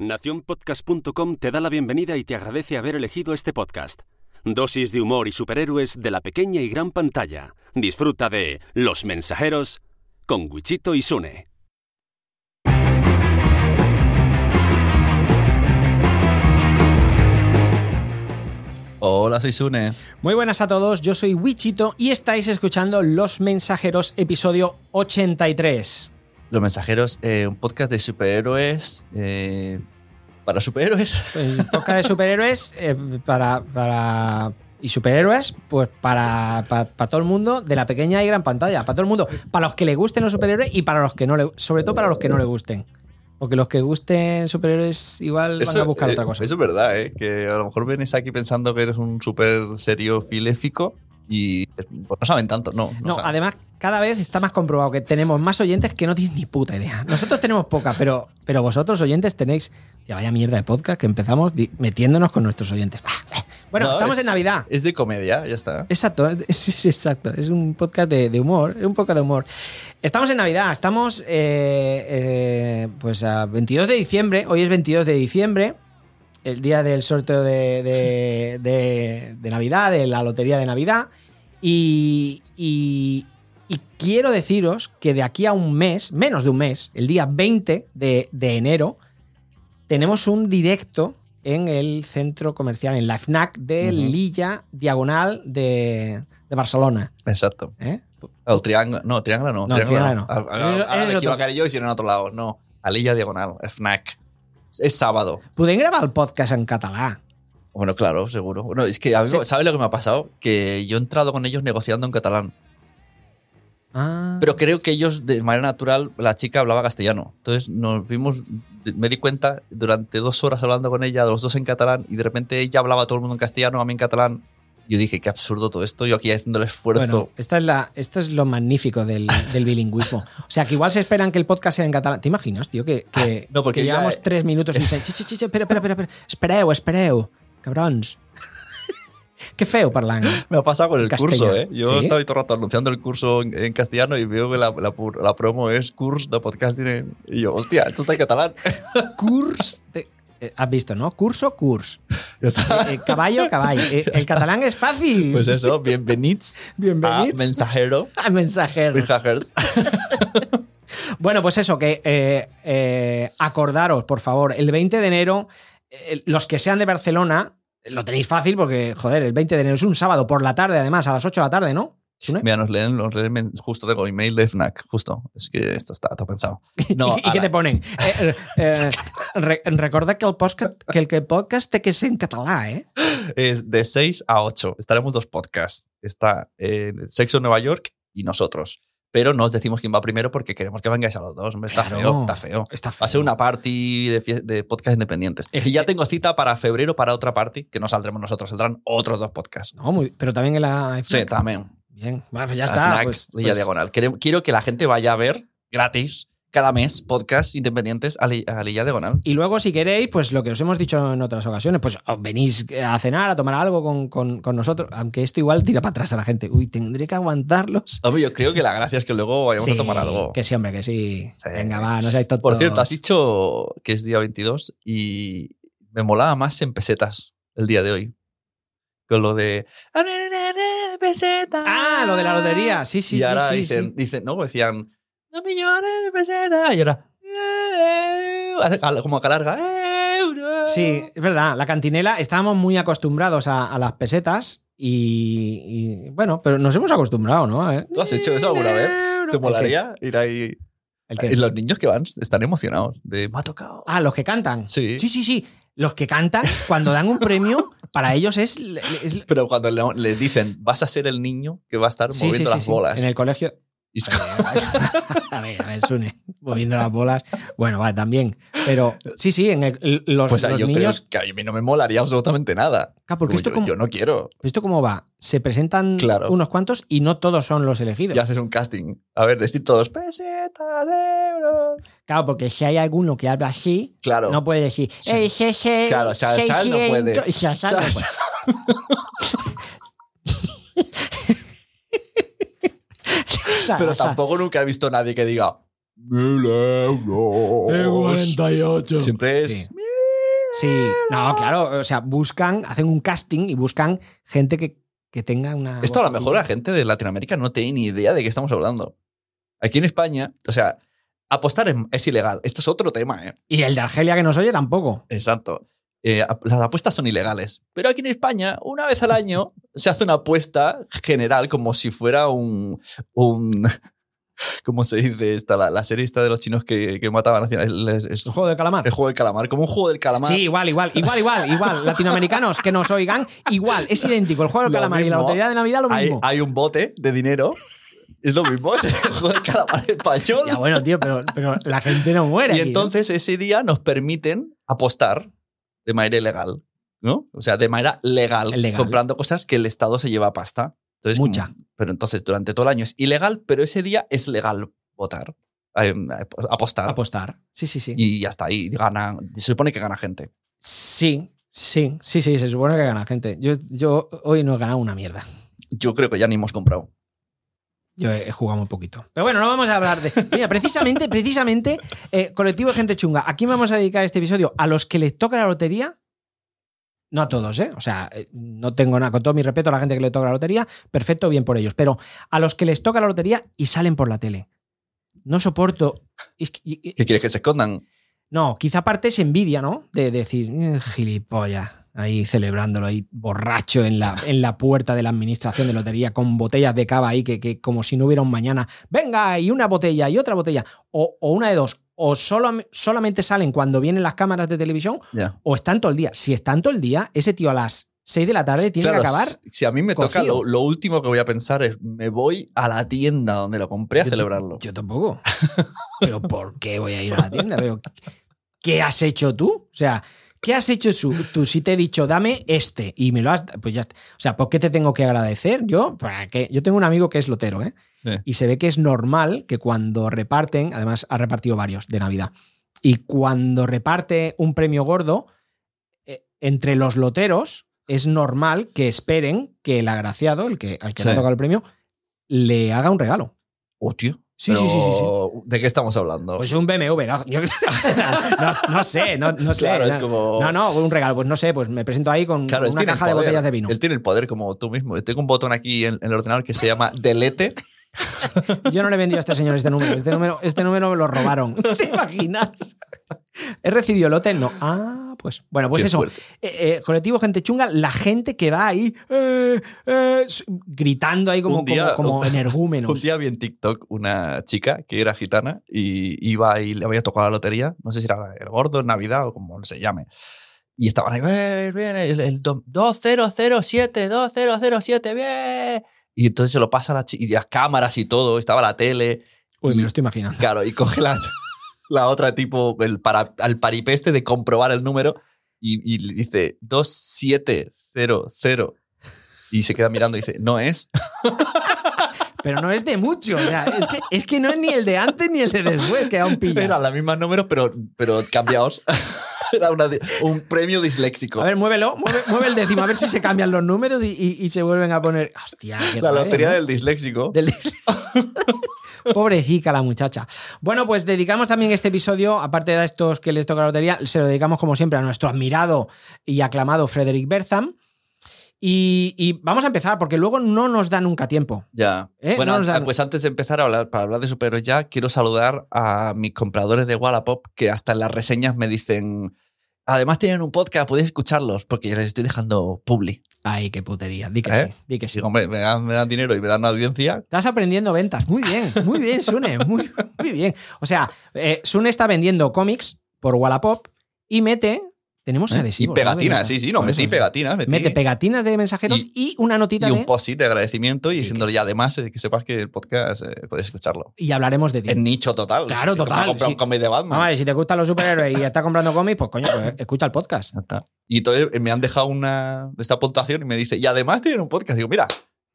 Naciónpodcast.com te da la bienvenida y te agradece haber elegido este podcast. Dosis de humor y superhéroes de la pequeña y gran pantalla. Disfruta de Los Mensajeros con Wichito y Sune. Hola, soy Sune. Muy buenas a todos, yo soy Wichito y estáis escuchando Los Mensajeros, episodio 83. Los Mensajeros, eh, un podcast de superhéroes. eh, para superhéroes. El podcast de superhéroes eh, para, para. Y superhéroes, pues para, para, para todo el mundo de la pequeña y gran pantalla. Para todo el mundo. Para los que le gusten los superhéroes y para los que no le. Sobre todo para los que no le gusten. Porque los que gusten superhéroes igual van a buscar eh, otra cosa. Eso es verdad, ¿eh? Que a lo mejor vienes aquí pensando que eres un súper serio filéfico y pues, no saben tanto, no. No, saben. además, cada vez está más comprobado que tenemos más oyentes que no tienen ni puta idea. Nosotros tenemos poca, pero, pero vosotros, oyentes, tenéis. Tía, vaya mierda de podcast que empezamos metiéndonos con nuestros oyentes. Bueno, No, estamos es- en Navidad. Es de comedia, ya está. Exacto, es, es- exacto. Es un podcast de, de humor, es un poco de humor. Estamos en Navidad, estamos eh, eh, pues a 22 de diciembre. Hoy es 22 de diciembre, el día del sorteo de, de- de- de Navidad, de la lotería de Navidad. Y, y- y quiero deciros que de aquí a un mes, menos de un mes, el día 20 de, de enero, tenemos un directo en el centro comercial, en la FNAC de. Lilla, diagonal de, de Barcelona. Exacto. ¿eh? El triángulo, no, triángulo no. No, triángulo no. Ahora- Ahora, ahora yo y si no en otro lado. No. Alilla Diagonal, FNAC. Es sábado. Podem gravar el podcast en català. Bueno, claro, seguro. Bueno, es que a mí, Sí. ¿sabes lo que me ha pasado? Que yo he entrado con ellos negociando en catalán. Ah. Pero creo que ellos, de manera natural, la chica hablaba castellano. Entonces nos vimos, me di cuenta durante dos horas hablando con ella, los dos en catalán, y de repente ella hablaba a todo el mundo en castellano, a mí en catalán. Yo dije, qué absurdo todo esto, yo aquí haciendo el esfuerzo. Bueno, esta es la, esto es lo magnífico del, del bilingüismo. O sea, que igual se esperan que el podcast sea en catalán. ¿Te imaginas, tío? Que, que, No, porque que ya- llevamos tres minutos y dicen, "Chi, chi, chi, chi, espera, espera, espera, espereu, espereu, cabrons. Qué feo parlant. me ha pasado con el Castellano. curso, ¿eh? Yo ¿Sí? estaba todo el rato anunciando el curso en, en castellano y veo que la, la, promo es curso de podcasting. en- Y yo, hostia, esto está en catalán. Curs. de- eh, Has visto, ¿no? Curso, curs. Ya está. Eh, eh, caballo, caballo. El catalán es fácil. Pues eso, bienvenidos a Bienvenidos Mensajero. a Mensajeros. Mensajers. Bueno, pues eso, que acordaros, por favor, el 20 de enero, los que sean de Barcelona, lo tenéis fácil porque, joder, el 20 de enero es un sábado por la tarde, además, a las 8 de la tarde, ¿no? ¿Sune? Mira, nos leen, nos leen justo tengo email de FNAC, justo. Es que esto está todo pensado. No, ¿Y, y qué te ponen? Eh, eh, eh, re- recorda que el, podcast, que el podcast té que ser en català, ¿eh? es de 6 a 8. Estaremos dos podcasts. Está eh, Sexo Nueva York y nosotros. Pero no os decimos quién va primero porque queremos que vengáis a los dos. Está Claro. feo, está feo. Está Va a ser una party de, de podcast independientes. Es y ya tengo cita para febrero para otra party, que no saldremos nosotros, saldrán otros dos podcasts. No, muy- pero también en la... Sí, también. Bien, bueno, ya está. FNAC, Pues, Lilla pues- Diagonal. Quiero, quiero que la gente vaya a ver gratis cada mes podcasts independientes a, Li- a Lilla Diagonal. Y luego, si queréis, pues lo que os hemos dicho en otras ocasiones, pues os venís a cenar, a tomar algo con, con- con nosotros, aunque esto igual tira para atrás a la gente. Uy, tendré que aguantarlos. Hombre, yo creo que la gracia es que luego vayamos Sí, a tomar algo. Que sí, hombre, que sí. Sí. Venga, va, no seáis tontos. Por cierto, has dicho que es día 22 y me molaba más en pesetas el día de hoy. Con lo de. Pesetas. Ah, lo de la lotería. Sí, sí, y sí, ahora sí, dicen, sí. dicen, no, decían. Dos millones de pesetas. Y ahora. Como que euros. Sí, es verdad. La cantinela, estábamos muy acostumbrados a, a las pesetas y, y, bueno, pero nos hemos acostumbrado, ¿no? Eh, ¿Tú has hecho eso alguna vez? ¿Te ¿El molaría ir ahí? ¿El qué? Los niños que van están emocionados. De, me ha tocado. Ah, los que cantan. Sí. Sí, sí, sí. Los que cantan, cuando dan un premio, para ellos es, es- Pero cuando le, le dicen, vas a ser el niño que va a estar Sí, moviendo sí, las sí. bolas. En el colegio. Es A ver, a ver, Sune, moviendo las bolas. Bueno, vale, también. Pero sí, sí, en el- los, Pues los yo niños. creo que a mí no me molaría absolutamente nada. Claro, porque esto, yo, como, yo no quiero. esto cómo va. Se presentan Claro. unos cuantos y no todos son los elegidos. Y haces un casting. A ver, decir todos pesetas, euros. Claro, porque si hay alguno que habla así, Claro. no puede decir. Sí. "Eh, se- Claro, Sal- Sal no puede. 600". Sal- Sal no puede. Pero tampoco nunca he visto a nadie que diga mil euros. Eh, 48. Siempre es Sí. Sí, no, claro, o sea, buscan, hacen un casting y buscan gente que, que tenga una. Esto a lo mejor la gente de Latinoamérica no tiene ni idea de qué estamos hablando. Aquí en España, o sea, apostar es, es ilegal. Esto es otro tema, ¿eh? Y el de Argelia que nos oye tampoco. Exacto. Eh, las apuestas son ilegales. Pero aquí en España, una vez al año, se hace una apuesta general como si fuera un. un ¿Cómo se dice esta? La, la serie esta de los chinos que, que mataban al final. El, juego de calamar. el juego del calamar. Como un juego del calamar. Sí, igual, igual, igual, igual, igual. Latinoamericanos que nos oigan, igual, es idéntico. El juego del calamar y la mismo. lotería de Navidad lo hay, mismo. hay un bote de dinero. Es lo mismo. Es el juego del calamar español. Ya bueno, tío, pero, pero la gente no muere. Y aquí, ¿no? entonces ese día nos permiten apostar de manera ilegal, ¿no? O sea, de manera legal, Legal. comprando cosas que el Estado se lleva pasta. Entonces, Mucha. como- pero entonces durante todo el año es ilegal, pero ese día es legal votar, eh, apostar. Apostar. Sí, sí, sí. y ya está, y gana, se supone que gana gente. Sí, sí, sí, sí, se supone que gana gente. Yo, yo hoy no he ganado una mierda. Yo creo que ya ni hemos comprado. Yo he, jugado muy poquito. Pero bueno, no vamos a hablar de. Mira, precisamente, precisamente, eh, colectivo de gente chunga. ¿A quién vamos a dedicar este episodio? ¿A los que les toca la lotería? No a todos, ¿eh? O sea, eh, no tengo nada, con todo mi respeto a la gente que le toca la lotería, perfecto, bien por ellos. Pero a los que les toca la lotería y salen por la tele. No soporto. es que- y- y- ¿Qué quieres que se escondan? no, quizá parte es envidia, ¿no? De decir, "Eh, gilipollas, ahí celebrándolo, ahí borracho en la, en la puerta de la administración de lotería con botellas de cava ahí que, que como si no hubiera un mañana. Venga, y una botella y otra botella. O, o una de dos. O solo, solamente salen cuando vienen las cámaras de televisión o están todo el día. Si están todo el día, ese tío a las 6 de la tarde tiene Claro, que acabar. si- a mí me toca, lo, lo último que voy a pensar es, me voy a la tienda donde lo compré a Yo- celebrarlo. Yo tampoco. Pero ¿por qué voy a ir a la tienda? Pero, ¿Qué has hecho tú? O sea, ¿qué has hecho tú? Tú si te he dicho, dame este y me lo has... Pues ya. O sea, ¿por qué te tengo que agradecer? Yo, ¿para qué? Yo tengo un amigo que es lotero, ¿eh? Sí. Y se ve que es normal que cuando reparten, además ha repartido varios de Navidad, y cuando reparte un premio gordo, eh, entre los loteros es normal que esperen que el agraciado, el que, al que le ha tocado el premio, le haga un regalo. Oh, tío. Sí, sí, sí, sí, ¿De qué estamos hablando? Pues un BMW, no, yo- no, no sé, no, no sé. Claro, es no, como- no, no, un regalo, pues no sé, pues me presento ahí con Claro, una caja de botellas de vino. Él tiene el poder como tú mismo. Tengo un botón aquí en, en el ordenador que se llama delete. Yo no le he vendido a este señor este número. Este número, este número me lo robaron. ¿Te imaginas? ¿He recibido lote? No. Ah, pues. Bueno, pues Qué eso. Eh, eh, colectivo Gente Chunga, la gente que va ahí eh, eh, gritando ahí como, día- como, como energúmenos. Un día vi en TikTok una chica que era gitana y iba y le había tocado la lotería. No sé si era el gordo, Navidad o como se llame. Y estaban ahí, bien, el, el do- 2007, 2007, bien. Y entonces se lo pasa a la chica, y las cámaras y todo, estaba la tele. Uy, y- me lo estoy imaginando. Claro, y coge la, la otra tipo, el para, al paripeste de comprobar el número y, y dice 2700. Y se queda mirando y dice, no es. Pero no es de mucho. o sea, es, que, es que no es ni el de antes ni el de después, que aún pilla. Eran los mismos números, pero, pero cambiados. Era una un premio disléxico. A ver, muévelo, mueve, mueve el décimo, a ver si se cambian los números y, y- y se vuelven a poner. Hostia, qué la lotería ¿no? del disléxico. Del- Pobrecita la muchacha. Bueno, pues dedicamos también este episodio, aparte de a estos que les toca la lotería, se lo dedicamos como siempre a nuestro admirado y aclamado Frederick Bertham. Y, y vamos a empezar, porque luego no nos da nunca tiempo. Ya. ¿Eh? Bueno, No dan- pues antes de empezar a hablar, para hablar de superhéroes ya, quiero saludar a mis compradores de Wallapop que hasta en las reseñas me dicen. Además tienen un podcast, podéis escucharlos, porque les estoy dejando publi. Ay, qué putería. Di que ¿Eh? sí, di que sí. Digo, hombre, me dan, me dan dinero y me dan una audiencia. Estás aprendiendo ventas. Muy bien, muy bien, Sune. Muy, muy bien. O sea, eh, Sune está vendiendo cómics por Wallapop y mete. Tenemos ¿eh? Y adhesivos. ¿no? pegatinas, De sí, sí, no, metí eso, pegatinas. Metí, Mete pegatinas de mensajeros y, una notita y de. un post-it de agradecimiento y Y diciéndole que y además eh, que sepas que el podcast eh, puedes escucharlo. Y hablaremos de ti. En nicho total. Claro, total, sí. un cómic de Batman. Si te gustan los superhéroes y estás comprando cómics, pues coño, pues escucha el podcast. Ya está. Y entonces eh, me han dejado una, esta puntuación y me dice, y además tienen un podcast. Digo, mira,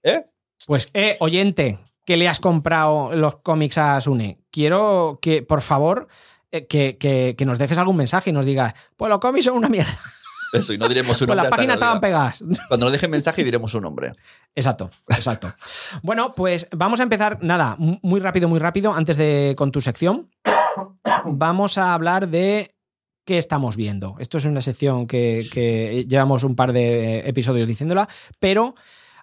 ¿eh? Pues, eh, oyente, que le has comprado los cómics a Sune, quiero que, por favor, que, que- que nos dejes algún mensaje y nos digas, pues los cómics son una mierda. Eso, y no diremos su Pues nombre. las hasta que páginas estaban pegadas. Cuando nos dejen mensaje diremos su nombre. Exacto, exacto. Bueno, pues vamos a empezar, nada, muy rápido, muy rápido, antes de con tu sección. Vamos a hablar de qué estamos viendo. Esto es una sección que, que llevamos un par de episodios diciéndola, pero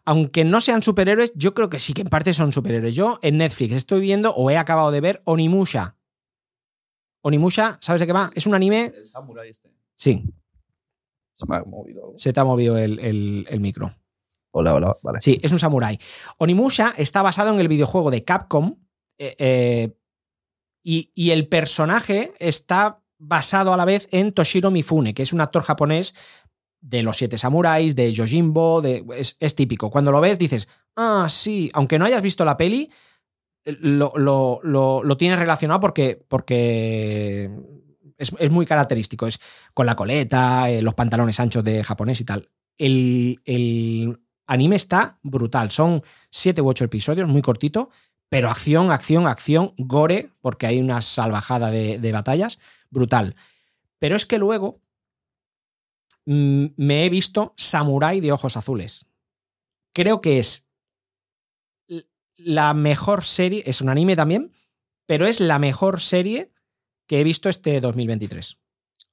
aunque no sean superhéroes, yo creo que sí que en parte son superhéroes. Yo en Netflix estoy viendo o he acabado de ver Onimusha. Onimusha, ¿sabes de qué va? Es un anime. El samurai este. Sí, Se me ha movido algo. se te ha movido el, el- el micro. Hola, hola, vale. Sí, es un samurái. Onimusha está basado en el videojuego de Capcom eh, eh, y, y el personaje está basado a la vez en Toshiro Mifune, que es un actor japonés de los siete samuráis, de Yojimbo, de, es, es típico. Cuando lo ves dices, ah, sí, aunque no hayas visto la peli, lo, lo- lo- tienes relacionado porque, porque es, es muy característico. Es con la coleta, eh, los pantalones anchos de japonés y tal. El, el anime está brutal. Son siete u ocho episodios, muy cortito, pero acción, acción, acción, gore, porque hay una salvajada de, de batallas, brutal. Pero es que luego mm, me he visto Samurai de Ojos Azules. Creo que es la mejor serie, es un anime también, pero es la mejor serie que he visto este 2023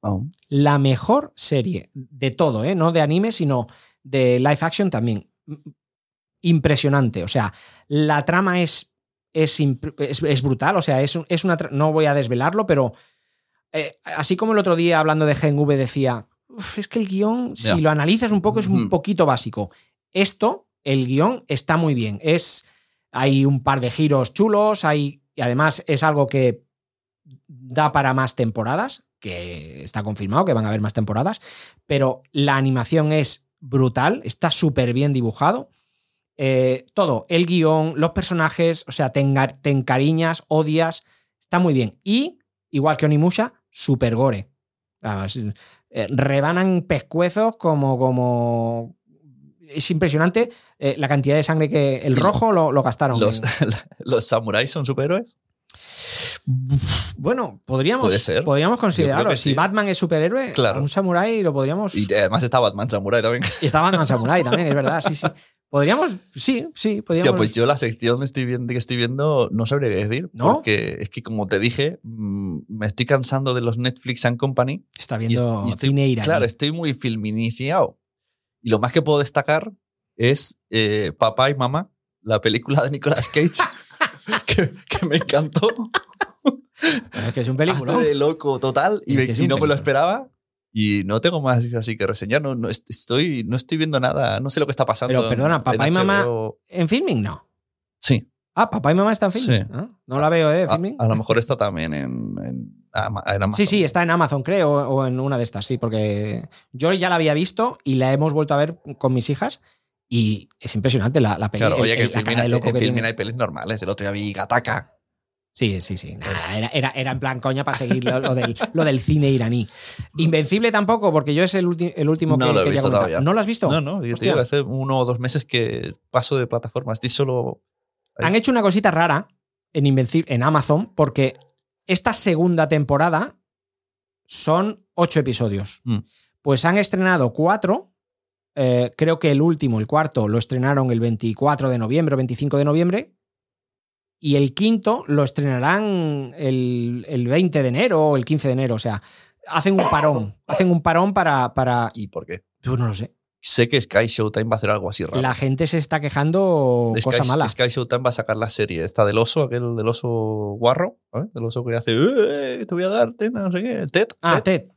Oh. la mejor serie de todo, ¿eh? no de anime, sino de live action también. Impresionante. O sea, la trama es, es, imp- es- es brutal. O sea, es, es una. No voy a desvelarlo, pero eh, así como el otro día hablando de Gen V decía, "Uf, es que el guion, si lo analizas un poco, es un poquito básico. Esto, el guion, está muy bien. Es. Hay un par de giros chulos, hay. Y además es algo que da para más temporadas, que está confirmado que van a haber más temporadas, pero la animación es brutal, está súper bien dibujado. Eh, todo, el guion, los personajes, o sea, te, te encariñas, odias, está muy bien. Y, igual que Onimusha, super gore. Ah, eh, rebanan pescuezos como, como... Es impresionante eh, la cantidad de sangre que el Y rojo lo, lo gastaron. ¿Los, en- ¿Los samuráis son superhéroes? Bueno, podríamos, Puede ser. podríamos considerarlo. que Si sí. Batman es superhéroe, Claro. un samurái lo podríamos. Y además está Batman Samurai también. Y está Batman Samurai también, es verdad, sí, sí. Podríamos, sí, sí, podríamos. Hostia, pues yo la sección estoy viendo, que estoy viendo no sabría qué decir. ¿No? Porque es que, como te dije, mm, me estoy cansando de los Netflix and Company. Está Y, viendo y estoy, cine iraní. claro, estoy muy filminiciado. Y lo más que puedo destacar es eh, Papá y Mamá, la película de Nicolas Cage, que, que me encantó. Bueno, es que es un película. De loco total y, Es que no me lo esperaba. Y no tengo más así que reseñar. No, no, est- estoy, no estoy viendo nada. No sé lo que está pasando. Pero, perdona, Papá y Mamá-. ¿En filming? No. Sí. Ah, papá y mamá están en Sí. filming. Ah, No la veo, ¿eh? A, Filming. a lo mejor está también en, en, Ama- en Amazon. Sí, sí, está en Amazon, creo, o en una de estas, sí, porque yo ya la había visto y la hemos vuelto a ver con mis hijas y es impresionante la, la peli. Claro, el- oye, que el- en Filmin de hay, loco en que Filmin tiene. hay pelis normales. El otro día vi Gataka. Sí, sí, sí. nada, era, era, era en plan coña para seguir lo, lo del, lo del cine iraní. Invencible tampoco, porque yo es el, ulti- el último No que lo he visto comentar. todavía. ¿No lo has visto? No, no, yo te digo, hace uno o dos meses que paso de plataforma. Estoy solo. Han hecho una cosita rara en Invencible, en Amazon, porque esta segunda temporada son ocho episodios. Mm. Pues han estrenado cuatro. Eh, creo que el último, el cuarto, lo estrenaron el 24 de noviembre o 25 de noviembre. Y el quinto lo estrenarán el, el 20 de enero o el 15 de enero. O sea, hacen un parón. Hacen un parón para. para ¿Y por qué? yo no lo sé. Sé que Sky Showtime va a hacer algo así raro. La gente se está quejando Sky, cosa mala. Sky Showtime va a sacar la serie esta del oso, aquel del oso guarro, ¿sabes? Del oso que hace, "Eh, te voy a dar, te- no sé qué, Ted. Ah, Ted". Ted.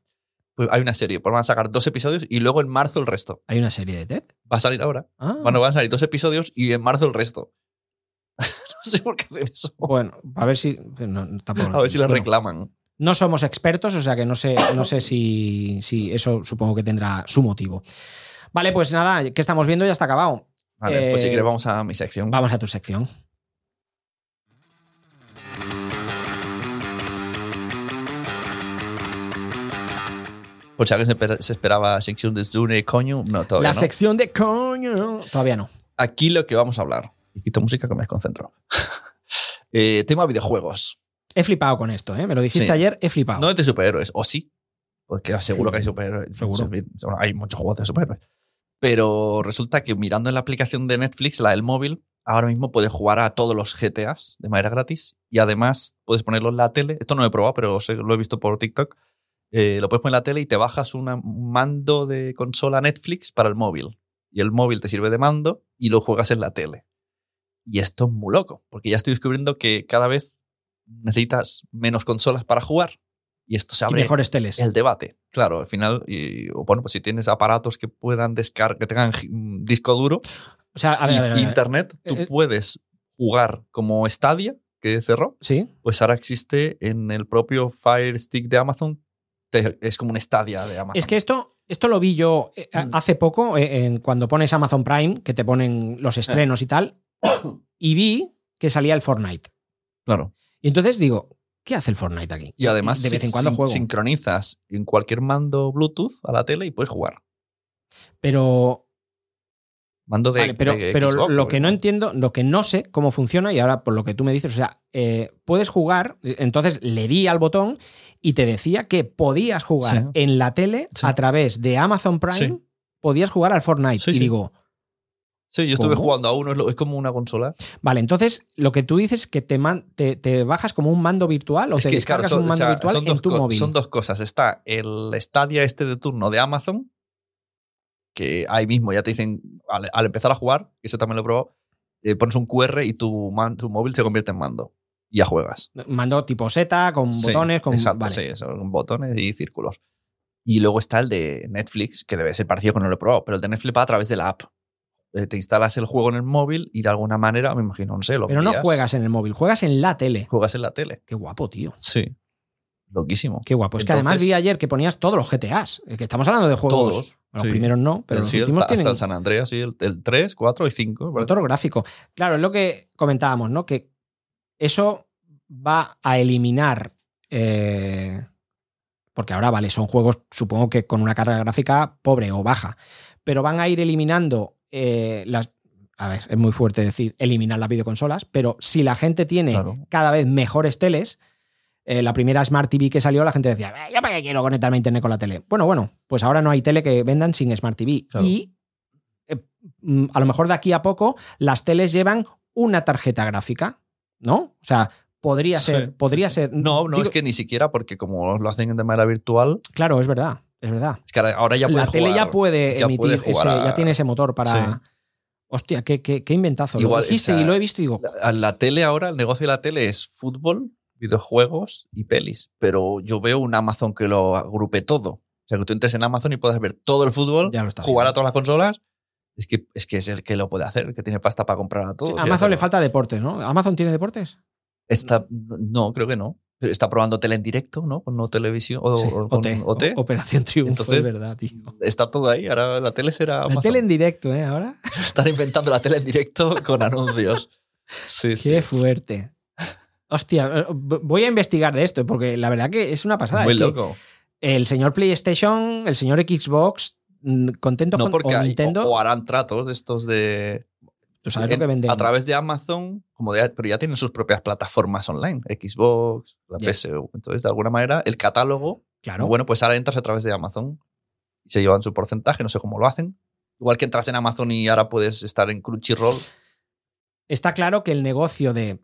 Pues hay una serie, pues van a sacar dos episodios y luego en marzo el resto. Hay una serie de Ted. Va a salir ahora. Ah. Bueno, van a salir dos episodios y en marzo el resto. no sé por qué hacen eso. Bueno, a ver si. no, tampoco A ver si la Bueno, reclaman. No somos expertos, o sea que no sé, no sé si, si eso supongo que tendrá su motivo. Vale, pues nada, que estamos viendo ya está acabado. Vale, pues si Eh, quieres vamos a mi sección. Vamos a tu sección. Por si alguien se, espera- se esperaba sección de Zune, coño. No, todavía la no. sección de coño. Todavía no. Aquí lo que vamos a hablar. Y quito música que me desconcentro. Eh, tema videojuegos. He flipado con esto, ¿eh? Me lo dijiste Sí. ayer, he flipado. No es de superhéroes, o sí. Porque seguro Sí, que hay superhéroes. seguro. Hay muchos juegos de superhéroes. Pero resulta que mirando en la aplicación de Netflix, la del móvil, ahora mismo puedes jugar a todos los GTAs de manera gratis. Y además puedes ponerlo en la tele. Esto no lo he probado, pero lo he visto por TikTok. Eh, lo puedes poner en la tele y te bajas una- un mando de consola Netflix para el móvil. Y el móvil te sirve de mando y lo juegas en la tele. Y esto es muy loco, porque ya estoy descubriendo que cada vez necesitas menos consolas para jugar. Y esto se Y abre mejores teles. el debate. Claro, al final, y, bueno, pues si tienes aparatos que puedan descargar, que tengan mm, disco duro O sea, a ver, y a ver, a ver. internet, tú Eh, eh. puedes jugar como Stadia, que cerró, Sí. pues ahora existe en el propio Fire Stick de Amazon. Te- es como un Stadia de Amazon. Es que esto, esto lo vi yo eh, Mm. hace poco, eh, en- cuando pones Amazon Prime, que te ponen los estrenos y tal, y vi que salía el Fortnite. Claro. Y entonces digo, ¿qué hace el Fortnite aquí? Y además, de vez en cuando sin- juego. sincronizas en cualquier mando Bluetooth a la tele y puedes jugar. Pero, Mando de. vale, pero, de pero Xbox, lo que no entiendo, lo que no sé cómo funciona, y ahora por lo que tú me dices, o sea, eh, puedes jugar, entonces le di al botón y te decía que podías jugar Sí. en la tele Sí. a través de Amazon Prime, Sí. podías jugar al Fortnite. Y digo, Sí, yo estuve ¿Cómo? jugando a uno, es, como una consola. Vale, entonces lo que tú dices es que te, man- te, te bajas como un mando virtual o Es te que, descargas claro, son- un mando o sea, virtual en dos tu móvil. Son dos cosas. Está el Stadia este de turno de Amazon, que ahí mismo ya te dicen, al, al empezar a jugar, eso también lo he probado, eh, pones un QR y tu, man- tu móvil se convierte en mando. Y ya juegas. Mando tipo Z, con Sí, botones, con. Exacto, vale. sí, eso, con botones y círculos. Y luego está el de Netflix, que debe ser parecido que no lo he probado, pero el de Netflix va a través de la app. Eh, Te instalas el juego en el móvil y de alguna manera, me imagino, no sé, lo Pero no juegas en el móvil, juegas en la tele. Juegas en la tele. Qué guapo, tío. Sí. Loquísimo. Qué guapo. Es que además vi ayer que ponías todos los GTAs. Que estamos hablando de juegos. Todos, Los sí. primeros no, pero El- los sí, últimos hasta, el San Andreas, sí, el, el 3, 4 y 5. motor gráfico. Claro, es lo que comentábamos, ¿no? Que eso va a eliminar. eh, porque ahora, vale, son juegos, supongo que con una carga gráfica pobre o baja. Pero van a ir eliminando eh, las. A ver, es muy fuerte decir eliminar las videoconsolas, pero si la gente tiene Claro. cada vez mejores teles. Eh, la primera Smart TV que salió, la gente decía, "Eh, ¿yo para qué quiero conectarme a internet con la tele? Bueno, bueno, pues ahora no hay tele que vendan sin Smart TV. Claro. Y eh, mm, a lo mejor de aquí a poco las teles llevan una tarjeta gráfica, ¿no? O sea, podría Sí, ser, podría sí. ser. No, no, digo- es que ni siquiera, porque como lo hacen de manera virtual, Claro, es verdad, es verdad. es que ahora- ya puede la tele ya puede ya emitir, puede ese- a- ya tiene ese motor para. Sí. Hostia, qué, qué, qué inventazo. Igual, lo dijiste o sea, y lo he visto y digo, La, la tele ahora, el negocio de la tele es fútbol, videojuegos y pelis. Pero yo veo un Amazon que lo agrupe todo. O sea, que tú entres en Amazon y puedas ver todo el fútbol, ya lo está jugar a haciendo. todas las consolas. Es que, es que es el que lo puede hacer, el que tiene pasta para comprar a todo. Sí, a Amazon le falta deportes, ¿no? ¿Amazon tiene deportes? Está, no, creo que no. Pero está probando tele en directo, ¿no? Con no televisión o, Sí, o con OT, Operación Triunfo, Entonces, es verdad, tío. Está todo ahí. Ahora la tele será La Amazon. tele en directo, ¿eh? Ahora. Están inventando la tele en directo con anuncios. Sí, sí. Qué fuerte. Hostia, eh, voy a investigar de esto, porque la verdad que es una pasada. Muy loco. El señor PlayStation, el señor Xbox, mm, contentos No, con porque o hay- Nintendo. o, o harán tratos de estos de. tú sabes en- lo que venden. A través de Amazon, como de- pero ya tienen sus propias plataformas online, Xbox, la. PSU. Entonces, de alguna manera, el catálogo, Claro. bueno, pues ahora entras a través de Amazon y se llevan su porcentaje, no sé cómo lo hacen. Igual que entras en Amazon y ahora puedes estar en Crunchyroll. Está claro que el negocio de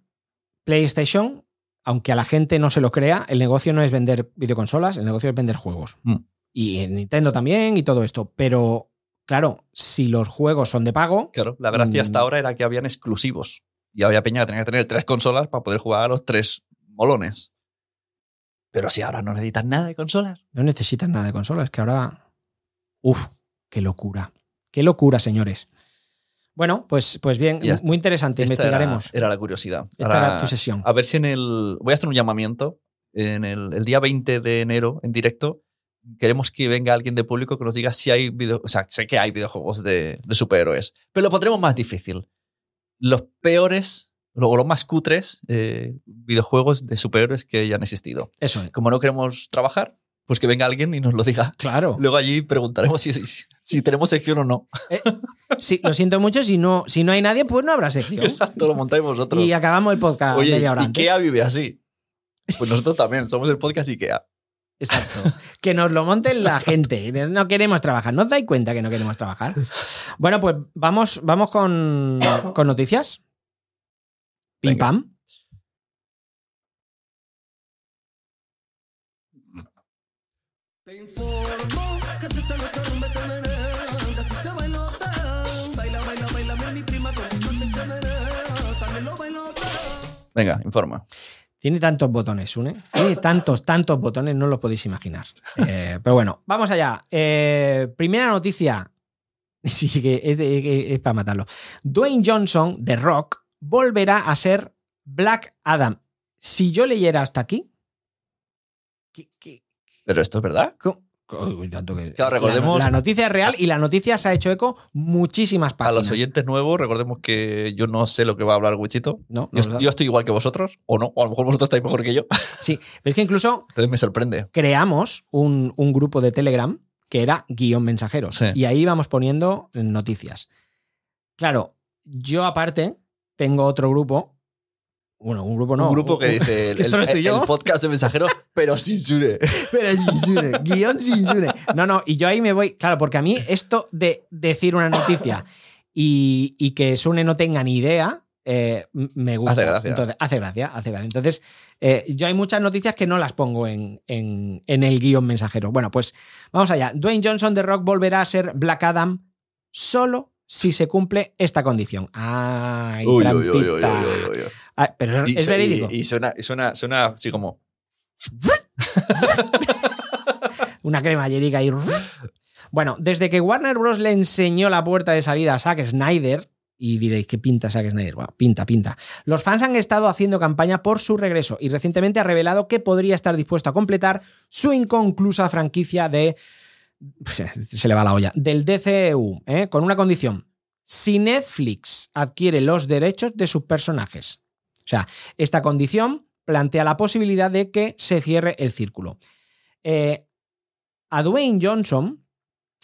PlayStation, aunque a la gente no se lo crea, el negocio no es vender videoconsolas, el negocio es vender juegos. Mm. Y en Nintendo también y todo esto. Pero, claro, si los juegos son de pago, Claro, la gracia hasta Mm. ahora era que habían exclusivos. Y había peña que tenía que tener tres consolas para poder jugar a los tres molones. Pero si ahora no necesitas nada de consolas. no necesitan nada de consolas, que ahora. Uf, qué locura. Qué locura, señores. Bueno, pues, pues bien, ya muy interesante, Esta investigaremos. Era, era la curiosidad. Esta era tu sesión. A ver si en el. Voy a hacer un llamamiento. En el, el día 20 de enero, en directo, queremos que venga alguien de público que nos diga si hay video, O sea, sé que hay videojuegos de, de superhéroes, pero lo pondremos más difícil. Los peores, o los más cutres eh, videojuegos de superhéroes que hayan existido. Eso es. Como no queremos trabajar, pues que venga alguien y nos lo diga. Claro. Luego allí preguntaremos si, si, si tenemos sección o no. Sí, lo siento mucho, si no, si no hay nadie, pues no habrá sección. Exacto, lo montáis vosotros. Y acabamos el podcast Oye, media hora antes. Ikea vive así. Pues nosotros también, somos el podcast Ikea. Exacto. Que nos lo monten la gente. No queremos trabajar. ¿No os dais cuenta que no queremos trabajar? Bueno, pues vamos, vamos con, con noticias. Pim Venga. pam. Te Venga, informa. Tiene tantos botones, Sune. Tiene tantos, tantos botones, no los podéis imaginar. Eh, pero bueno, vamos allá. Eh, primera noticia. Sí, que es, de- es para matarlo. Dwayne Johnson, de Rock, volverá a ser Black Adam. Si yo leyera hasta aquí. ¿qué- qué- Pero esto es verdad. cómo- tanto que- Claro, recordemos- La, la noticia es real y la noticia se ha hecho eco muchísimas A páginas. los oyentes nuevos, recordemos que yo no sé lo que va a hablar Wichito. No, Yo, no, yo estoy igual que vosotros, o no, o a lo mejor vosotros estáis mejor que yo. Sí, pero es que incluso Entonces me sorprende. creamos un, un grupo de Telegram que era guion mensajeros. Sí. Y ahí íbamos poniendo noticias. Claro, yo aparte tengo otro grupo. Bueno, un grupo no. un grupo que dice el, el- el podcast de mensajeros, pero sin Sure. Pero sin Sune, guion sin Sune. No, no, y yo ahí me voy. Claro, porque a mí esto de decir una noticia y, y que Sune no tenga ni idea. eh, me gusta. Hace gracia. Entonces, hace gracia, hace gracia. Entonces, eh, yo hay muchas noticias que no las pongo en, en- en el guion mensajero. Bueno, pues vamos allá. Dwayne Johnson de Rock volverá a ser Black Adam solo si se cumple esta condición. Ay, Uy, uy, uy, uy, uy, uy, uy. Ay, pero Y, es verídico. y- y suena, y suena, suena así como. Una cremallerica ahí. Bueno, desde que Warner Bros. le enseñó la puerta de salida a Zack Snyder, y diréis, ¿qué pinta Zack Snyder? Bueno, pinta, pinta. Los fans han estado haciendo campaña por su regreso y recientemente ha revelado que podría estar dispuesto a completar su inconclusa franquicia de. Se le va la olla. Del DCEU, ¿eh? con una condición. Si Netflix adquiere los derechos de sus personajes. O sea, esta condición plantea la posibilidad de que se cierre el círculo. Eh, a Dwayne Johnson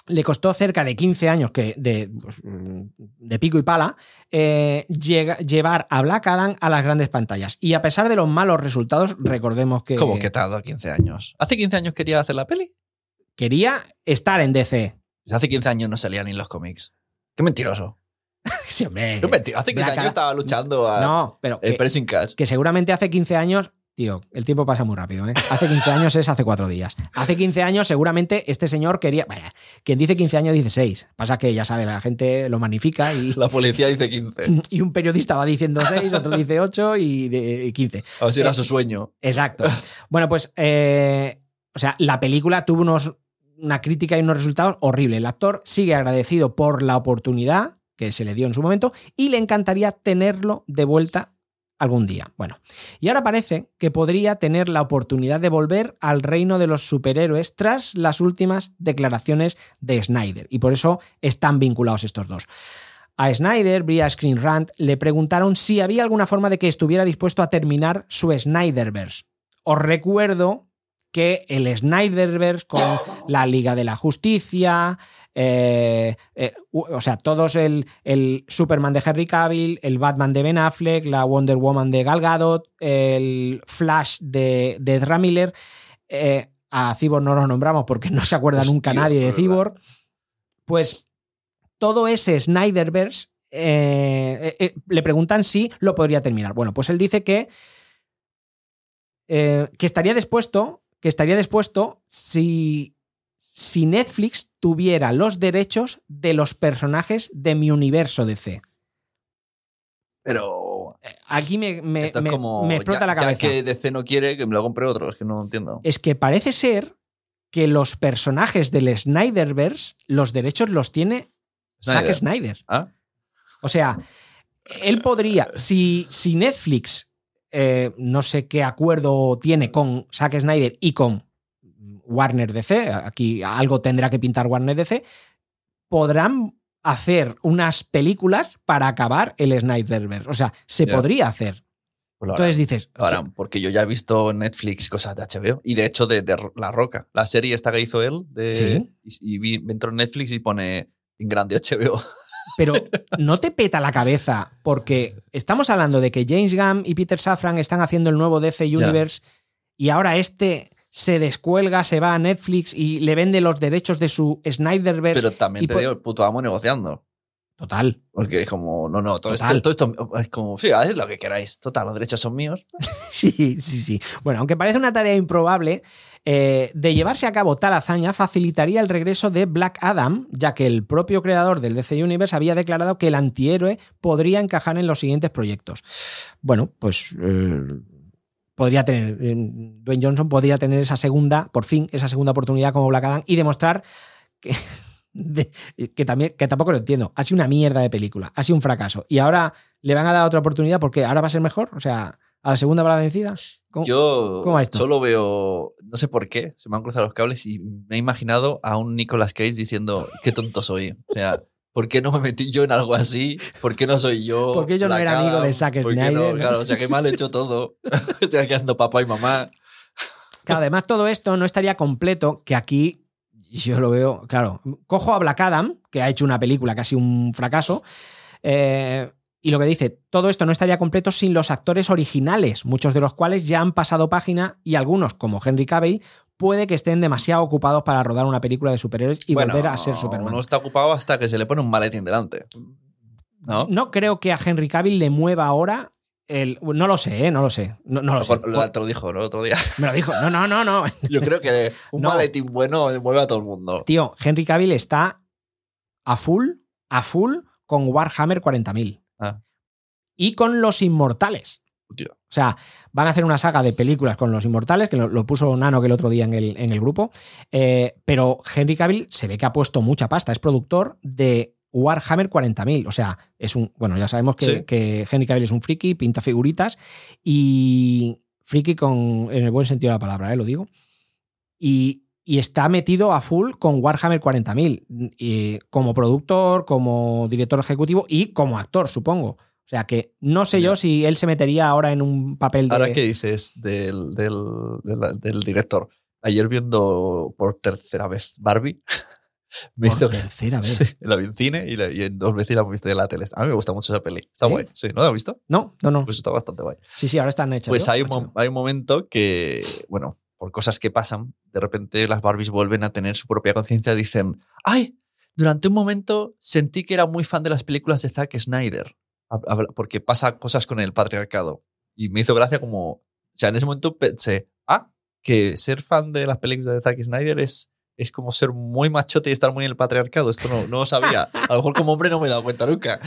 le costó cerca de 15 años que de, pues, de pico y pala eh, llevar a Black Adam a las grandes pantallas. Y a pesar de los malos resultados, recordemos que ¿Cómo que tardó 15 años? ¿Hace 15 años quería hacer la peli? Quería estar en DC. Hace 15 años no salía ni en los cómics. Qué mentiroso. Sí, hombre. Mentira. Hace 15 Black años estaba luchando a No, pero el que, pressing catch. que seguramente hace 15 años. Tío, el tiempo pasa muy rápido, ¿eh? Hace 15 años es hace cuatro días. Hace 15 años seguramente este señor quería... Bueno, quien dice 15 años dice 6. Pasa que ya sabe, la gente lo magnifica y, La policía dice 15. y un periodista va diciendo 6, otro dice 8 y, de, y 15. A ver si era Eh, su sueño. Exacto. Bueno, pues, eh, o sea, la película tuvo unos, una crítica y unos resultados horribles. El actor sigue agradecido por la oportunidad que se le dio en su momento y le encantaría tenerlo de vuelta algún día. Bueno, y ahora parece que podría tener la oportunidad de volver al reino de los superhéroes tras las últimas declaraciones de Snyder. Y por eso están vinculados estos dos. A Snyder, vía Screen Rant, le preguntaron si había alguna forma de que estuviera dispuesto a terminar su Snyderverse. Os recuerdo que el Snyderverse con la Liga de la Justicia, eh, eh, o sea, todos el, el Superman de Henry Cavill, el Batman de Ben Affleck, la Wonder Woman de Gal Gadot, el Flash de, de Ezra Miller, eh, a Cyborg no los nombramos porque no se acuerda Hostia, nunca nadie de. Cyborg, pues todo ese Snyderverse le preguntan si lo podría terminar. Bueno, pues él dice que, que estaría dispuesto, que estaría dispuesto si, si Netflix tuviera los derechos de los personajes de mi universo DC. Pero Aquí me, me- esto es me- como. me explota ya, la ya cabeza. que DC no quiere, que me lo compre otro. Es que no entiendo. Es que parece ser que los personajes del Snyderverse, los derechos los tiene Zack Snyder. Snyder. ¿Ah? O sea, él podría, si, si Netflix, eh, no sé qué acuerdo tiene con Zack Snyder y con Warner DC, aquí algo tendrá que pintar Warner DC, podrán hacer unas películas para acabar el Snyderverse. O sea, se podría hacer. Pues lo. Entonces dices, Lo harán, porque yo ya he visto Netflix cosas de HBO. Y de hecho, de, de La Roca. La serie esta que hizo él. De, Sí. Y, y vi, entró en Netflix y pone en grande HBO. Pero no te peta la cabeza porque estamos hablando de que James Gunn y Peter Safran están haciendo el nuevo DC Ya. Universe y ahora este se descuelga, se va a Netflix y le vende los derechos de su Snyderverse. Pero también te digo, el puto amo negociando. Total. Porque es como, no, no, todo esto, todo esto es como, sí, lo que queráis. Total, los derechos son míos. Sí, sí, sí. Bueno, aunque parece una tarea improbable, Eh, de llevarse a cabo tal hazaña, facilitaría el regreso de Black Adam, ya que el propio creador del DC Universe había declarado que el antihéroe podría encajar en los siguientes proyectos. Bueno, pues eh, podría tener, eh, Dwayne Johnson podría tener esa segunda, por fin, esa segunda oportunidad como Black Adam y demostrar que, que también, que tampoco lo entiendo. Ha sido una mierda de película, ha sido un fracaso. Y ahora le van a dar otra oportunidad porque ahora va a ser mejor. O sea, a la segunda va la vencida. ¿Cómo? Yo cómo va esto? solo veo, no sé por qué, se me han cruzado los cables y me he imaginado a un Nicolas Cage diciendo, qué tonto soy. O sea, ¿por qué no me metí yo en algo así? ¿Por qué no soy yo? ¿Por qué yo no era amigo de? Zack ¿Por qué Snyder, no? no? Claro, o sea, que mal he hecho todo. Estoy aquí haciendo papá y mamá. Claro, además todo esto no estaría completo, que aquí yo lo veo, claro, cojo a Black Adam, que ha hecho una película casi un fracaso, eh, y lo que dice, todo esto no estaría completo sin los actores originales, muchos de los cuales ya han pasado página y algunos, como Henry Cavill, puede que estén demasiado ocupados para rodar una película de superhéroes y Bueno, volver a ser Superman. Uno está ocupado hasta que se le pone un maletín delante. ¿No? No creo que a Henry Cavill le mueva ahora el... No lo sé, ¿eh? no lo sé. No, no lo sé. Lo- Te lo dijo, ¿no? El otro día. Me lo dijo. No, no, no, no. Yo creo que un No. maletín bueno mueve a todo el mundo. Tío, Henry Cavill está a full, a full con Warhammer 40.000. Ah. Y con Los Inmortales. Tío. O sea, van a hacer una saga de películas con Los Inmortales, que lo, lo puso Nano que el otro día en el, en el grupo. Eh, pero Henry Cavill se ve que ha puesto mucha pasta. Es productor de Warhammer 40.000. O sea, es un. Bueno, ya sabemos que, Sí. que Henry Cavill es un friki, pinta figuritas. Y. Friki con, en el buen sentido de la palabra, ¿eh? lo digo. Y, y está metido a full con Warhammer 40.000. y Como productor, como director ejecutivo y como actor, supongo. O sea que no sé yo si él se metería ahora en un papel de. Ahora, ¿qué dices del, del, del- del director? Ayer viendo por tercera vez Barbie, me Por hizo tercera vez. Sí, la vi en cine y, la- y en dos veces la hemos visto en la tele. A mí me gusta mucho esa peli. Está ¿Sí? guay. Sí, ¿no la has visto? No, no, no. Pues está bastante guay. Sí, sí, ahora están hechas. Pues ¿no? hay un, hay un momento que, bueno, por cosas que pasan, de repente las Barbies vuelven a tener su propia conciencia. Dicen, ¡ay! Durante un momento sentí que era muy fan de las películas de Zack Snyder, porque pasa cosas con el patriarcado. Y me hizo gracia como, o sea, en ese momento pensé, ah, que ser fan de las películas de Zack Snyder es, es como ser muy machote y estar muy en el patriarcado. Esto no, no lo sabía. A lo mejor como hombre no me he dado cuenta nunca.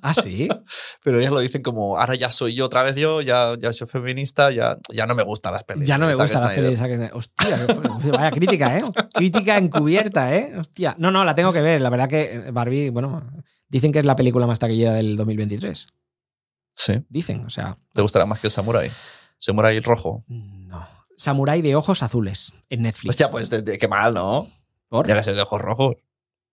Ah, sí. Pero ellas lo dicen como, ahora ya soy yo otra vez yo, ya, ya soy feminista, ya, ya no me gustan las pelis. Ya no me de Zack gusta la Snyder". peli de Zack Snyder. Hostia, vaya crítica, ¿eh? Crítica encubierta, ¿eh? Hostia. No, no, la tengo que ver. La verdad que Barbie, bueno, dicen que es la película más taquillera del 2023. Sí. Dicen, o sea, ¿Te gustará más que el Samurai? Samurai rojo. no. Samurai de ojos azules en Netflix. Hostia, pues de- de- qué mal, ¿no? ¿Por? Que ser de ojos rojos.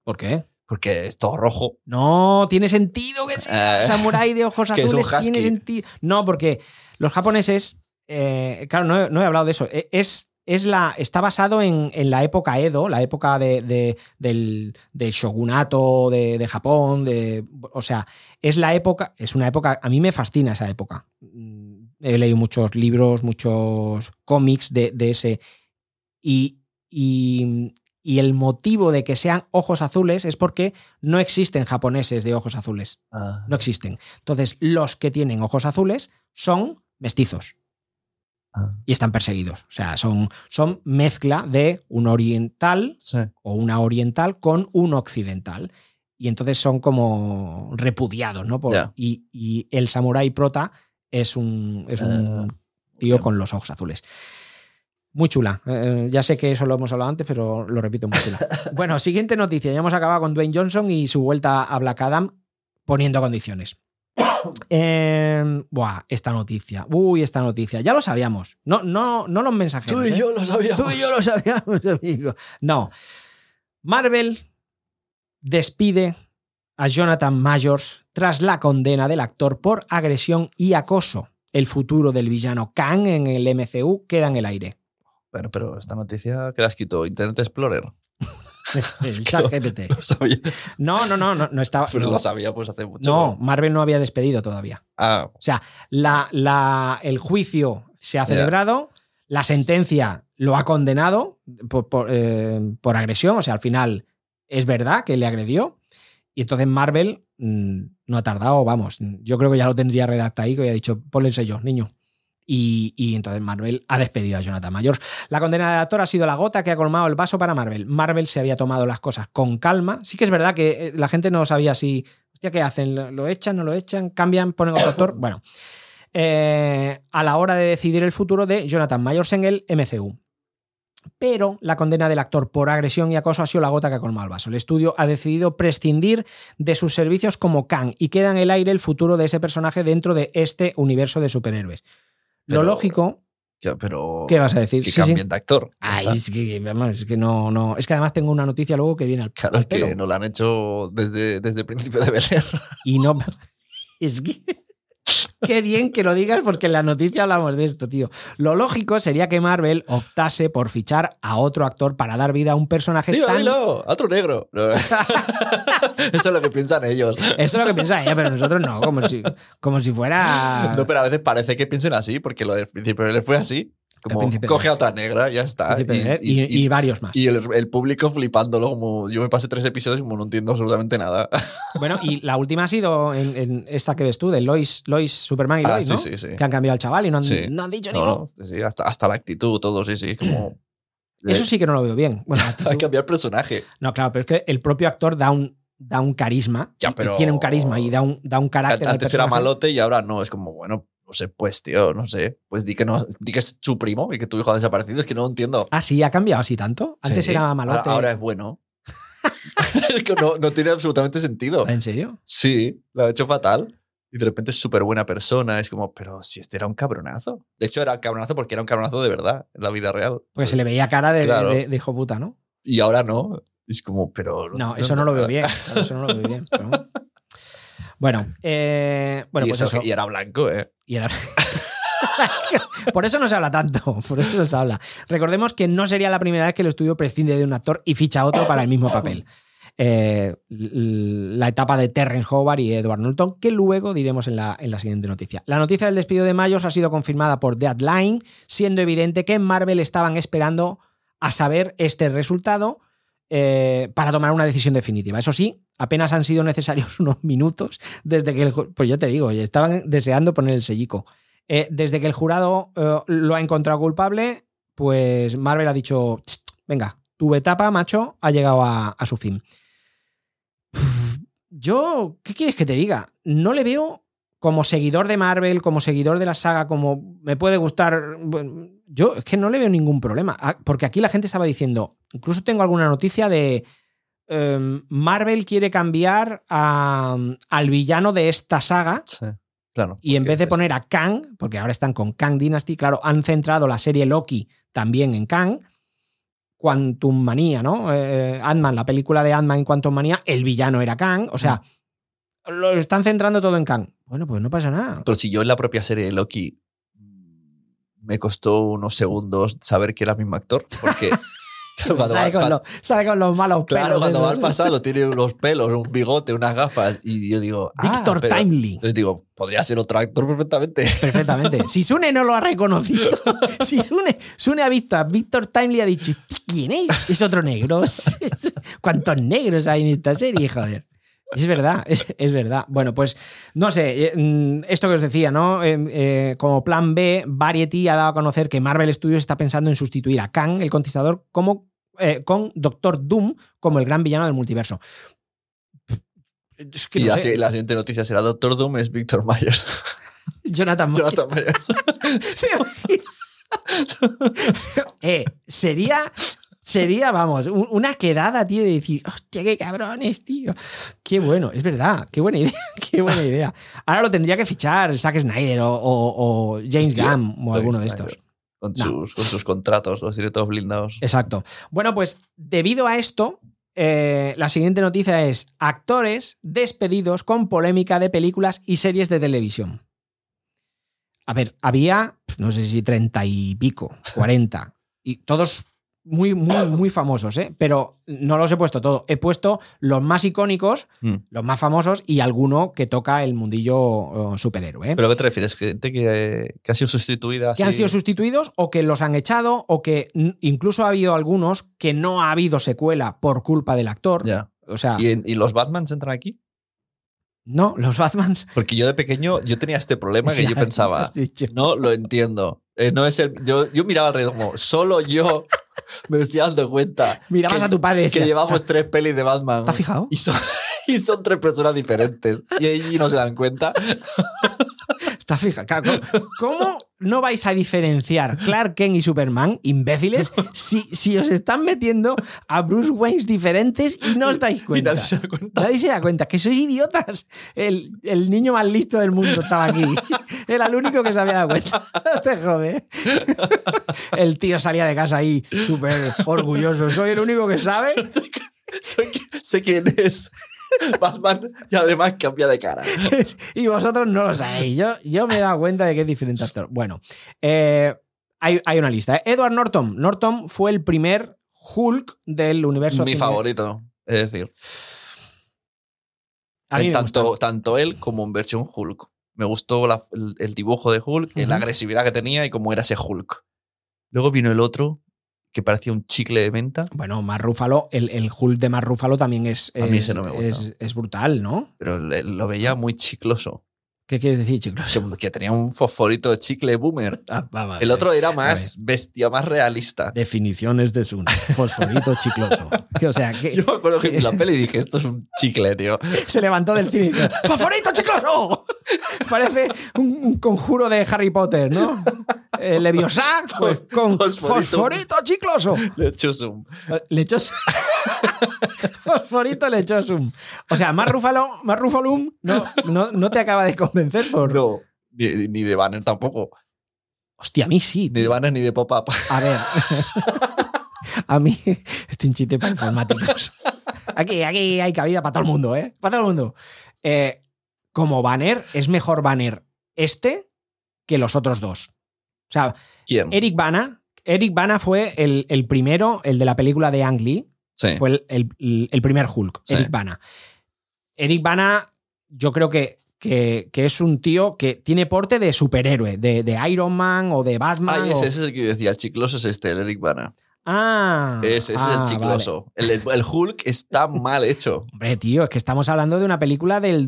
¿Por qué? Porque es todo rojo. No, tiene sentido que sea Eh, Samurai de ojos que es un azules. Tiene sentido. No, porque los japoneses, eh, claro, no, he- no he hablado de eso. Eh, Es, es la, está basado en, en la época Edo, la época de, de- del, del shogunato de, de Japón. De, o sea, es la época, es una época, a mí me fascina esa época. He leído muchos libros, muchos cómics de, de ese. Y, y, y el motivo de que sean ojos azules es porque no existen japoneses de ojos azules. No existen. Entonces, los que tienen ojos azules son mestizos Ah. y están perseguidos. O sea, son, son mezcla de un oriental Sí. o una oriental con un occidental. Y entonces son como repudiados, ¿no? Por- y, y el samurái prota es un, es un Ah, tío con los ojos azules. Muy chula. Eh, ya sé que eso lo hemos hablado antes, pero lo repito, muy chula. bueno, siguiente noticia. Ya hemos acabado con Dwayne Johnson y su vuelta a Black Adam poniendo condiciones. Eh, buah, esta noticia. Uy, esta noticia. Ya lo sabíamos. No, no, no los mensajeros. Tú y ¿eh? yo lo sabíamos. Tú y yo lo sabíamos, amigo. No. Marvel despide a Jonathan Majors tras la condena del actor por agresión y acoso. El futuro del villano Kang en el MCU queda en el aire. Bueno, pero esta noticia que la has quitado Internet Explorer. El chat GPT. Sabía. No, no, no, no, no estaba. Pero no. lo sabía pues hace mucho. No, Marvel no había despedido todavía. Ah, O sea, la, la- el juicio se ha celebrado, la sentencia lo ha condenado por, por, eh, por agresión, o sea, al final es verdad que le agredió, y entonces Marvel mm, no ha tardado, vamos, yo creo que ya lo tendría redactado ahí, que había dicho, ponle el sello, niño. Y, y entonces Marvel ha despedido a Jonathan Mayors. La condena del actor ha sido la gota que ha colmado el vaso para Marvel. Marvel se había tomado las cosas con calma. Sí que es verdad que eh, la gente no sabía si, hostia, ¿qué hacen? ¿Lo, lo echan, no lo echan? ¿Cambian, ponen otro actor? Bueno, eh, a la hora de decidir el futuro de Jonathan Mayors en el MCU. Pero la condena del actor por agresión y acoso ha sido la gota que ha colmado el vaso. El estudio ha decidido prescindir de sus servicios como Kang y queda en el aire el futuro de ese personaje dentro de este universo de superhéroes. Lo Pero- lógico, Ya, pero. ¿qué vas a decir? Que Sí, sí. cambien de actor. Ay, es que, es que no, no. Es que además tengo una noticia luego que viene al, Claro, al es que pelo. no lo han hecho desde, desde el principio de Belén. Y no. Es que. Qué bien que lo digas porque en la noticia hablamos de esto, tío. Lo lógico sería que Marvel optase por fichar a otro actor para dar vida a un personaje Dilo, tan. dilo, a otro negro. No. Eso es lo que piensan ellos. Eso es lo que piensa ella, pero nosotros no, como si, como si fuera. No, pero a veces parece que piensen así, porque lo del príncipe le fue así. Como coge a otra negra, ya está. Y, y varios más. y el, el público flipándolo, como yo me pasé tres episodios como no entiendo absolutamente nada. Bueno, y la última ha sido en, en esta que ves tú, de Lois, Lois Superman y Ah, Lois, sí, ¿no? sí, sí. Que han cambiado al chaval y no han, no han dicho ni No, hasta, hasta la actitud, todo, sí, sí. Como, Eso sí que no lo veo bien. Bueno, que actitud- cambiar personaje. no, claro, pero es que el propio actor da un, da un carisma. Ya, y pero- tiene un carisma y da un, da un carácter. Antes era malote y ahora no. Es como, bueno, no sé, pues, tío, no sé. Pues di que no, di que es su primo y que tu hijo ha desaparecido. Es que no lo entiendo. Ah, sí, ha cambiado así tanto. Antes Sí. era malote. Ahora, es bueno. es que no, no tiene absolutamente sentido. ¿En serio? Sí, lo ha hecho fatal. Y de repente es súper buena persona. Es como, pero si este era un cabronazo. De hecho, era un cabronazo porque era un cabronazo de verdad, en la vida real. Porque se le veía cara de, de- Claro. de- de hijo puta, ¿no? Y ahora no. Es como, pero. No, eso no lo veo bien. Eso no lo veo bien. pero bueno. Eh, bueno, y, pues eso- eso. y era blanco, ¿eh? Y era- por eso no se habla tanto, por eso no se habla. Recordemos que no sería la primera vez que el estudio prescinde de un actor y ficha a otro para el mismo papel. Eh, la etapa de Terrence Howard y Edward Norton, que luego diremos en la, en la siguiente noticia. La noticia del despido de Mayos ha sido confirmada por Deadline, siendo evidente que en Marvel estaban esperando a saber este resultado eh, para tomar una decisión definitiva. Eso sí, apenas han sido necesarios unos minutos desde que el. Pues yo te digo, estaban deseando poner el sellico. Eh, desde que el jurado eh, lo ha encontrado culpable, pues Marvel ha dicho: "Tst, venga, tu etapa, macho, ha llegado a, su fin. Yo, ¿qué quieres que te diga? No le veo como seguidor de Marvel, como seguidor de la saga, como me puede gustar. bueno, Yo es que no le veo ningún problema. Ah, Porque aquí la gente estaba diciendo, incluso tengo alguna noticia de em, Marvel quiere cambiar a- al villano de esta saga Sí. Claro. y en vez de es poner a Kang, porque ahora están con Kang Dynasty, claro, han centrado la serie Loki también en Kang. Quantum Manía, ¿no? Eh, Ant-Man, la película de Ant-Man en Quantum Manía, el villano era Kang. O sea, lo están centrando todo en Kang. Bueno, pues no pasa nada. Pero si yo en la propia serie de Loki mm, me costó unos segundos saber que era el mismo actor, porque cuando, sale, va, con los, sale con los malos claro, pelos cuando va al pasado tiene unos pelos, un bigote, unas gafas, y yo digo, ah, Víctor pero- Timely. Entonces digo, podría ser otro actor perfectamente. Perfectamente. Si Sune no lo ha reconocido, si Sune, Sune ha visto a Víctor Timely y ha dicho, ¿quién es? Es otro negro. ¿Cuántos negros hay en esta serie? Joder. Es verdad, es, es verdad. Bueno, pues no sé, eh, mm, esto que os decía, ¿no? Eh, eh, como plan B, Variety ha dado a conocer que Marvel Studios está pensando en sustituir a Kang, el conquistador, como, eh, con Doctor Doom como el gran villano del multiverso. Es que y no la, sé. la siguiente noticia será Doctor Doom es Victor Myers. Jonathan Majors. Jonathan Myers. Eh, sería, sería, vamos, un- una quedada, tío, de decir, hostia, qué cabrones, tío. Qué bueno, es verdad, qué buena idea, qué buena idea. Ahora lo tendría que fichar Zack Snyder o, o- o James Hostia, Gunn o alguno de estos. Con, No. sus, con sus contratos, los todos blindados. Exacto. Bueno, pues debido a esto, eh, la siguiente noticia es actores despedidos con polémica de películas y series de televisión. A ver, había, no sé si treinta y pico, 40, y todos muy, muy, muy famosos, ¿eh? pero no los he puesto todos. He puesto los más icónicos, Mm. los más famosos y alguno que toca el mundillo superhéroe. ¿eh? ¿Pero qué te refieres? ¿Gente que, que ha sido sustituida? que han sido sustituidos o que los han echado o que incluso ha habido algunos que no ha habido secuela por culpa del actor. O sea, ¿Y, ¿Y los Batmans entran aquí? No, los Batmans. Porque yo de pequeño yo tenía este problema que Ya, yo pensaba, no lo entiendo. Eh, no es el, yo, yo miraba alrededor como, solo yo me estoy dando cuenta. Mirabas que- a tu padre y Que llevamos tres pelis de Batman. ¿Te has fijado? Y son, y son tres personas diferentes. Y allí no se dan cuenta. ¿Te has fijado? Claro, ¿Cómo, no vais a diferenciar Clark Kent y Superman, imbéciles, si, si os están metiendo a Bruce Wayne diferentes y no os dais Y cuenta? nadie se da cuenta. Nadie se da cuenta, que sois idiotas. El, el niño más listo del mundo estaba aquí. Era el único que se había dado cuenta. Te jode. El tío salía de casa ahí súper orgulloso. Soy el único que sabe. Sé quién es. Batman y además cambia de cara. y vosotros no lo sabéis. Yo, yo me he dado cuenta de que es diferente actor. Bueno, eh, hay, hay una lista. ¿eh? Edward Norton. Norton fue el primer Hulk del universo. Mi cine- favorito. Es decir, tanto, tanto él como en versión Hulk. Me gustó la- el, el dibujo de Hulk, la agresividad que tenía y cómo era ese Hulk. Luego vino el otro, que parecía un chicle de menta, Bueno, Mar Rúfalo, el, el Hulk de Mar Rúfalo también es, A mí es- ese no me gusta. es- es brutal, ¿no? pero le- lo veía muy chicloso. ¿Qué quieres decir, chicos? Que, que tenía un fosforito de chicle boomer. Ah, va, El otro era más bestia, más realista. Definiciones de Sun. Fosforito chicloso. Que, O sea, que Yo me acuerdo que vi la peli y dije, esto es un chicle, tío. se levantó del cine y dijo, ¡Fosforito chicloso! Parece un, un conjuro de Harry Potter, ¿no? El Leviosa pues, con Fosforito. fosforito chicloso. Le echó zoom. Lechoso. Fosforito lechosum. O sea, más Rúfalo, más Rúfalum no, no, no te acaba de No, ni, ni de banner tampoco. Hostia, a mí sí. Ni de banner ni de pop-up. A ver. A mí, estoy un chiste para informáticos. Aquí, aquí hay cabida para todo el mundo, ¿eh? Para todo el mundo. Eh, como banner, es mejor banner este que los otros dos. O sea, ¿Quién? Eric Bana, Eric Bana fue el, el primero, el de la película de Ang Lee, Sí. fue el, el- el primer Hulk, Sí. Eric Bana. Eric Bana, yo creo que, que, que es un tío que tiene porte de superhéroe, de, de Iron Man o de Batman. Ay, o- ese, es el que yo decía. El chicloso es este, el Eric Bana. Ah, Ese, ese ah, es el vale. chicloso. El, el Hulk está mal hecho. Hombre, tío, es que estamos hablando de una película del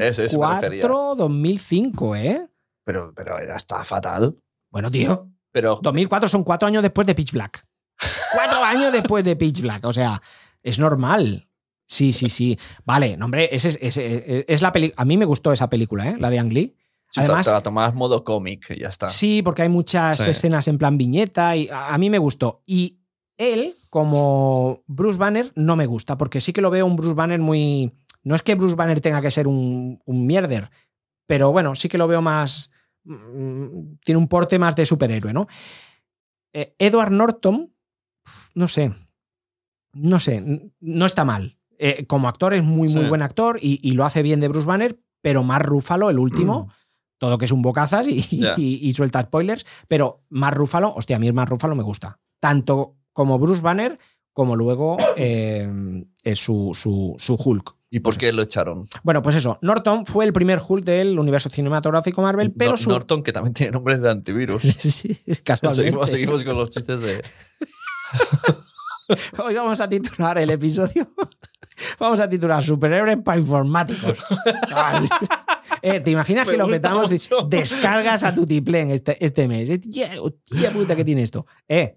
Ese, ese me refería. 2004, 2005, ¿eh? Pero, pero era, está fatal. Bueno, tío, Pero 2004 son cuatro años después de Pitch Black. Cuatro años después de Pitch Black, o sea, es normal. Sí, sí, sí. Vale, no, hombre, ese es, ese- es la peli A mí me gustó esa película, ¿eh? La de Ang Lee. si Además- te, la tomabas modo cómic y ya está. Sí, porque hay muchas Sí. escenas en plan viñeta y a, a mí me gustó. Y él, como Bruce Banner, no me gusta, porque sí que lo veo un Bruce Banner muy... No es que Bruce Banner tenga que ser un, un mierder, pero bueno, sí que lo veo más... mm, Tiene un porte más de superhéroe, ¿no? Eh, Edward Norton, no sé, no sé, no está mal. Eh, como actor es muy, muy buen actor y, y lo hace bien de Bruce Banner, pero más Rúfalo, el último, todo que es un bocazas y, Ya. y- y suelta spoilers, pero más Rúfalo, hostia, a mí el más Rúfalo me gusta. Tanto como Bruce Banner, como luego eh, eh, su, su, su Hulk. ¿Y por qué lo echaron? Bueno, pues eso, Norton fue el primer Hulk del universo cinematográfico Marvel, pero No- su... Norton, que también tiene nombre de antivirus. Sí, casualmente. seguimos, seguimos con los chistes de. Hoy vamos a titular el episodio. Vamos a titular Superhéroes para informáticos. Eh, ¿Te imaginas Me que lo de- mucho. descargas a tu tiplén este, este mes? Hostia, hostia puta que tiene esto. Eh,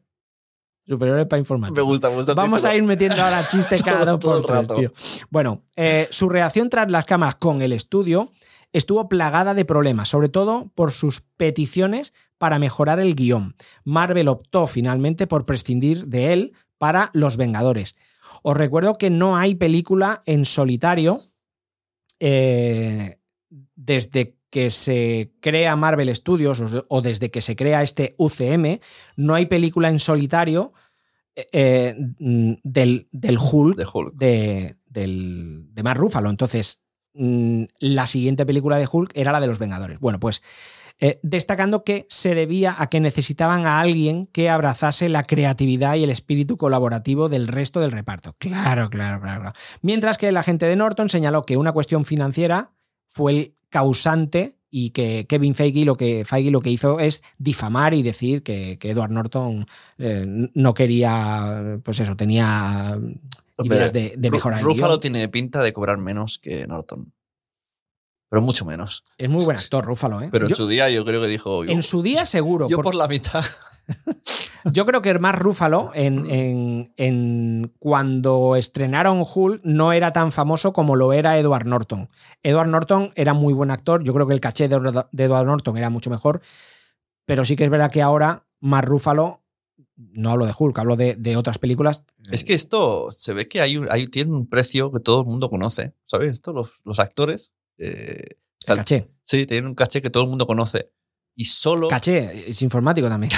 Superhéroes para Me informáticos. gusta, me gusta. Vamos a ir metiendo ahora chistes cada dos por tres, rato. tío. Bueno, eh, su reacción tras las cámaras con el estudio estuvo plagada de problemas, sobre todo por sus peticiones para mejorar el guion. Marvel optó finalmente por prescindir de él para Los Vengadores. Os recuerdo que no hay película en solitario eh, desde que se crea Marvel Studios o, desde que se crea este UCM, no hay película en solitario eh, mm, del, del Hulk De Hulk. de, del, de Mark Ruffalo. Entonces, mm, la siguiente película de Hulk era la de los Vengadores. Bueno, pues eh, destacando que se debía a que necesitaban a alguien que abrazase la creatividad y el espíritu colaborativo del resto del reparto. Claro, claro, claro. claro. Mientras que el agente de Norton señaló que una cuestión financiera fue el causante y que Kevin Feige lo que, Feige lo que hizo es difamar y decir que, que Edward Norton eh, no quería, pues eso, tenía ideas de, de mejorar guion. tiene pinta de cobrar menos que Norton. Pero mucho menos. Es muy buen actor, Rúfalo, ¿eh? Pero en Yo- su día yo creo que dijo. en su día seguro. Yo por- por la mitad. Yo creo que más Rúfalo en, en- en cuando estrenaron Hulk no era tan famoso como lo era Edward Norton. Edward Norton era muy buen actor. Yo creo que el caché de, de Edward Norton era mucho mejor. Pero sí que es verdad que ahora más Rúfalo, no hablo de Hulk, hablo de, de otras películas. Es que esto se ve que hay, tiene un precio que todo el mundo conoce. ¿Sabes? Esto, los, los actores. Eh, o sea, caché. Sí, tienen un caché que todo el mundo conoce. Y solo. Caché, es informático también.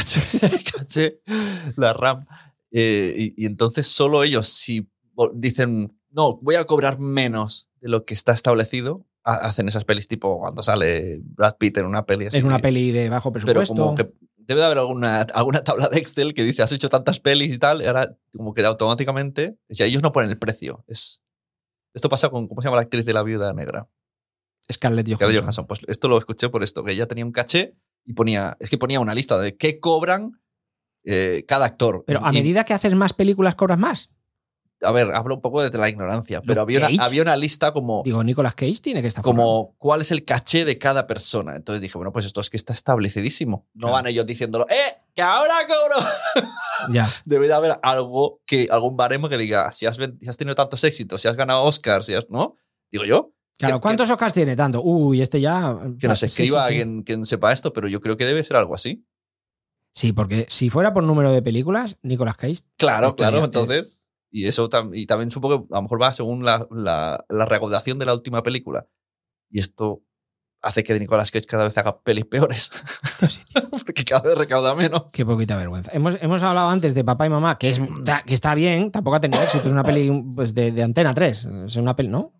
caché, la RAM. Eh, y, y entonces solo ellos, si dicen, no, voy a cobrar menos de lo que está establecido, ha- hacen esas pelis tipo cuando sale Brad Pitt en una peli así. Es una peli de bajo Pero presupuesto. como que debe de haber alguna, alguna tabla de Excel que dice, has hecho tantas pelis y tal, y ahora como que automáticamente, o sea, ellos no ponen el precio. Es, esto pasa con, ¿cómo se llama la actriz de la viuda negra? Scarlett Johansson. Scarlett Johansson. Pues esto lo escuché por esto, que ella tenía un caché y ponía, es que ponía una lista de qué cobran eh, cada actor. Pero a Y- medida que haces más películas, cobras más. a ver, hablo un poco desde la ignorancia, pero había una, había una lista como, Digo, Nicolas Cage tiene que estar como cuál es el caché de cada persona. Entonces dije, bueno, pues esto es que está establecidísimo. No Claro. van ellos diciéndolo, ¡eh! ¡Que ahora cobro! Ya. Debe de haber algo que, algún baremo que diga, si has, si has tenido tantos éxitos, si has ganado Oscars, si has, ¿no? Digo yo, Claro, ¿cuántos Oscars tiene tanto? Uy, este ya. que nos Sí, escriba sí, sí. Quien, quien sepa esto, pero yo creo que debe ser algo así. Sí, porque si fuera por número de películas, Nicolas Cage. Claro, Estaría- claro, entonces. Y eso tam- y también supongo que a lo mejor va según la, la, la recaudación de la última película. Y esto hace que Nicolas Cage cada vez haga pelis peores. Porque cada vez recauda menos. Qué poquita vergüenza. Hemos, hemos hablado antes de Papá y Mamá, que, es, que está bien, tampoco ha tenido éxito. Es una peli pues, de, de Antena 3. Es una peli, ¿no?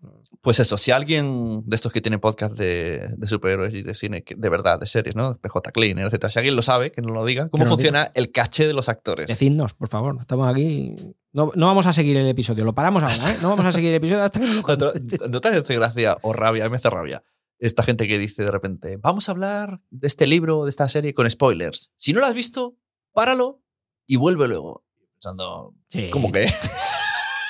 Pues eso, si alguien de estos que tiene podcast de, de superhéroes y de cine, que- de verdad, de series, ¿no? PJ Cleaner, etcétera. Si alguien lo sabe, que nos lo diga. ¿Cómo funciona el caché de los actores? Decidnos, por favor. Estamos aquí. No, no vamos a seguir el episodio. Lo paramos ahora, ¿eh? No vamos a seguir el episodio hasta no ¿No te- conteste. ¿No te hace gracia o rabia? A mí me hace rabia. Esta gente que dice de repente, vamos a hablar de este libro, de esta serie con spoilers. Si no lo has visto, páralo y vuelve luego. Pensando, Sí. ¿cómo que?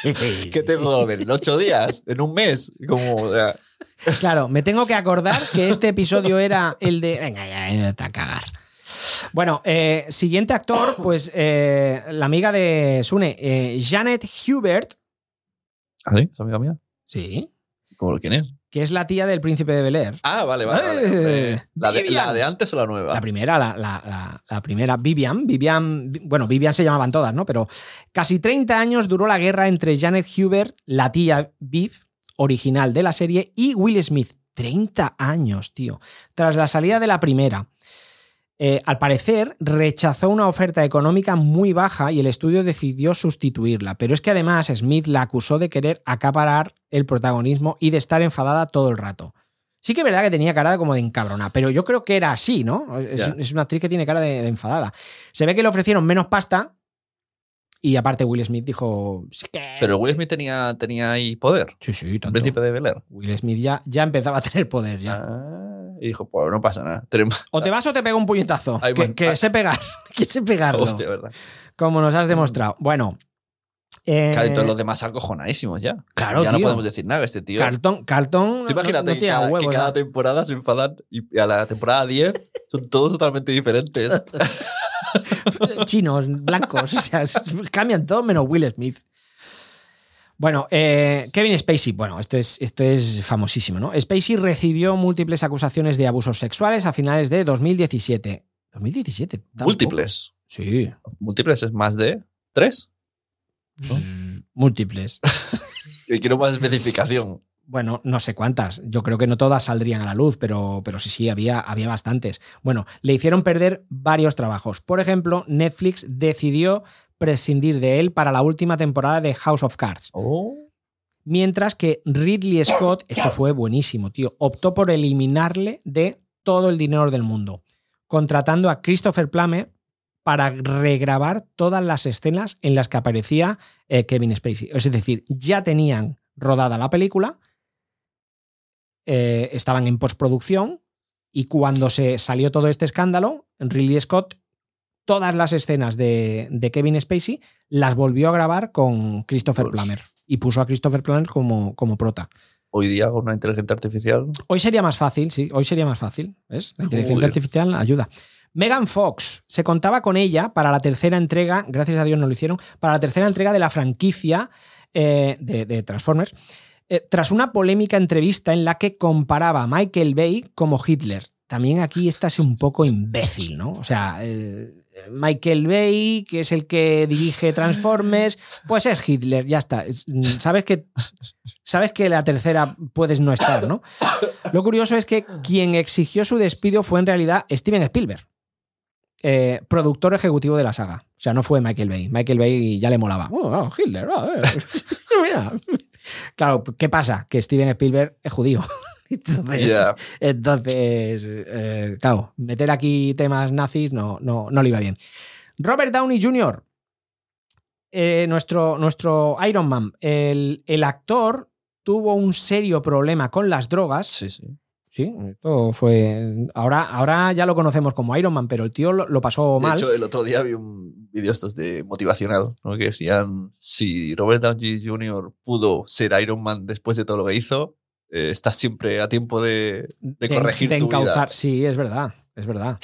Sí, ¿Qué tengo que ver? ¿En ocho días? ¿En un mes? Como, o sea, Claro, me tengo que acordar que este episodio era el de. Venga, ya, ya, a cagar. Bueno, eh, siguiente actor, pues eh, la amiga de Sune, eh, Janet Hubert. ¿Ah, sí? ¿Es amiga mía? Sí. ¿Cómo, ¿Quién es? Que es la tía del príncipe de Bel Air. Ah, vale, vale. vale, Eh. ¿La, de, la de antes o la nueva? La primera, la, la- la- primera, Vivian. Vivian, bueno, Vivian se llamaban todas, ¿no? Pero casi 30 años duró la guerra entre Janet Hubert, la tía Viv, original de la serie, y Will Smith. 30 años, tío. Tras la salida de la primera. Eh, al parecer, rechazó una oferta económica muy baja y el estudio decidió sustituirla. Pero es que además Smith la acusó de querer acaparar el protagonismo y de estar enfadada todo el rato. Sí que es verdad que tenía cara como de encabrona, pero yo creo que era así, ¿no? Es, una actriz que tiene cara de, de enfadada. Se ve que le ofrecieron menos pasta y aparte Will Smith dijo... "Sí que-". Pero Will Smith tenía, tenía ahí poder. Sí, sí, El tanto. príncipe de Bel Air. Will Smith ya, ya empezaba a tener poder. Ya. Ah, y dijo, pues no pasa nada. Tenemos- O te vas o te pego un puñetazo. Que, que sé pegar. que sé pegarlo. Hostia, ¿verdad? Como nos has demostrado. Bueno. eh, Claro, y todos los demás acojonadísimos ya. Claro, ya no tío. podemos decir nada, este tío. Carlton, Carlton no- imagínate no que tiene cada, huevos, que cada ¿no? temporada se enfadan y a la temporada 10 son todos totalmente diferentes. chinos, blancos, o sea, cambian todo menos Will Smith. Bueno, eh, Kevin Spacey, bueno, esto es, esto es famosísimo, ¿no? Spacey recibió múltiples acusaciones de abusos sexuales a finales de 2017. 2017. tampoco. Múltiples. Sí. Múltiples es más de tres. Múltiples. Quiero más especificación. Bueno, no sé cuántas. Yo creo que no todas saldrían a la luz, pero, pero sí, sí, había, había bastantes. Bueno, le hicieron perder varios trabajos. Por ejemplo, Netflix decidió prescindir de él para la última temporada de House of Cards. Mientras que Ridley Scott, esto fue buenísimo, tío, optó por eliminarle de todo el dinero del mundo, contratando a Christopher Plummer para regrabar todas las escenas en las que aparecía eh, Kevin Spacey. Es decir, ya tenían rodada la película, eh, estaban en postproducción y cuando se salió todo este escándalo, Ridley Scott, todas las escenas de, de Kevin Spacey las volvió a grabar con Christopher Plummer y puso a Christopher Plummer como, como prota. hoy día con una inteligencia artificial. Hoy sería más fácil, sí, hoy sería más fácil. ¿Ves? La inteligencia Joder. artificial ayuda. Megan Fox, se contaba con ella para la tercera entrega, gracias a Dios no lo hicieron, para la tercera entrega de la franquicia eh, de, de Transformers, eh, tras una polémica entrevista en la que comparaba a Michael Bay como Hitler. También aquí estás un poco imbécil, ¿no? O sea, eh, Michael Bay, que es el que dirige Transformers, pues es Hitler, ya está. Es- Sabes que, sabes que la tercera puedes no estar, ¿no? Lo curioso es que quien exigió su despido fue en realidad Steven Spielberg, eh, productor ejecutivo de la saga. O sea, no fue Michael Bay. Michael Bay ya le molaba. Oh, oh, Hitler, ah, eh. Mira. Claro, ¿qué pasa? Que Steven Spielberg es judío. Entonces eh, claro, meter aquí temas nazis no, no, no le iba bien. Robert Downey Jr., eh, nuestro, nuestro Iron Man, el, el actor tuvo un serio problema con las drogas. Sí, sí. Sí, esto fue. Ahora, ahora ya lo conocemos como Iron Man, pero el tío lo, lo pasó De mal. hecho, el otro día vi un vídeo estos de motivacional, ¿no? que decían, si Robert Downey Jr. pudo ser Iron Man después de todo lo que hizo, eh, estás siempre a tiempo de, de corregir de tu vida. encauzar. Sí, es verdad, es verdad.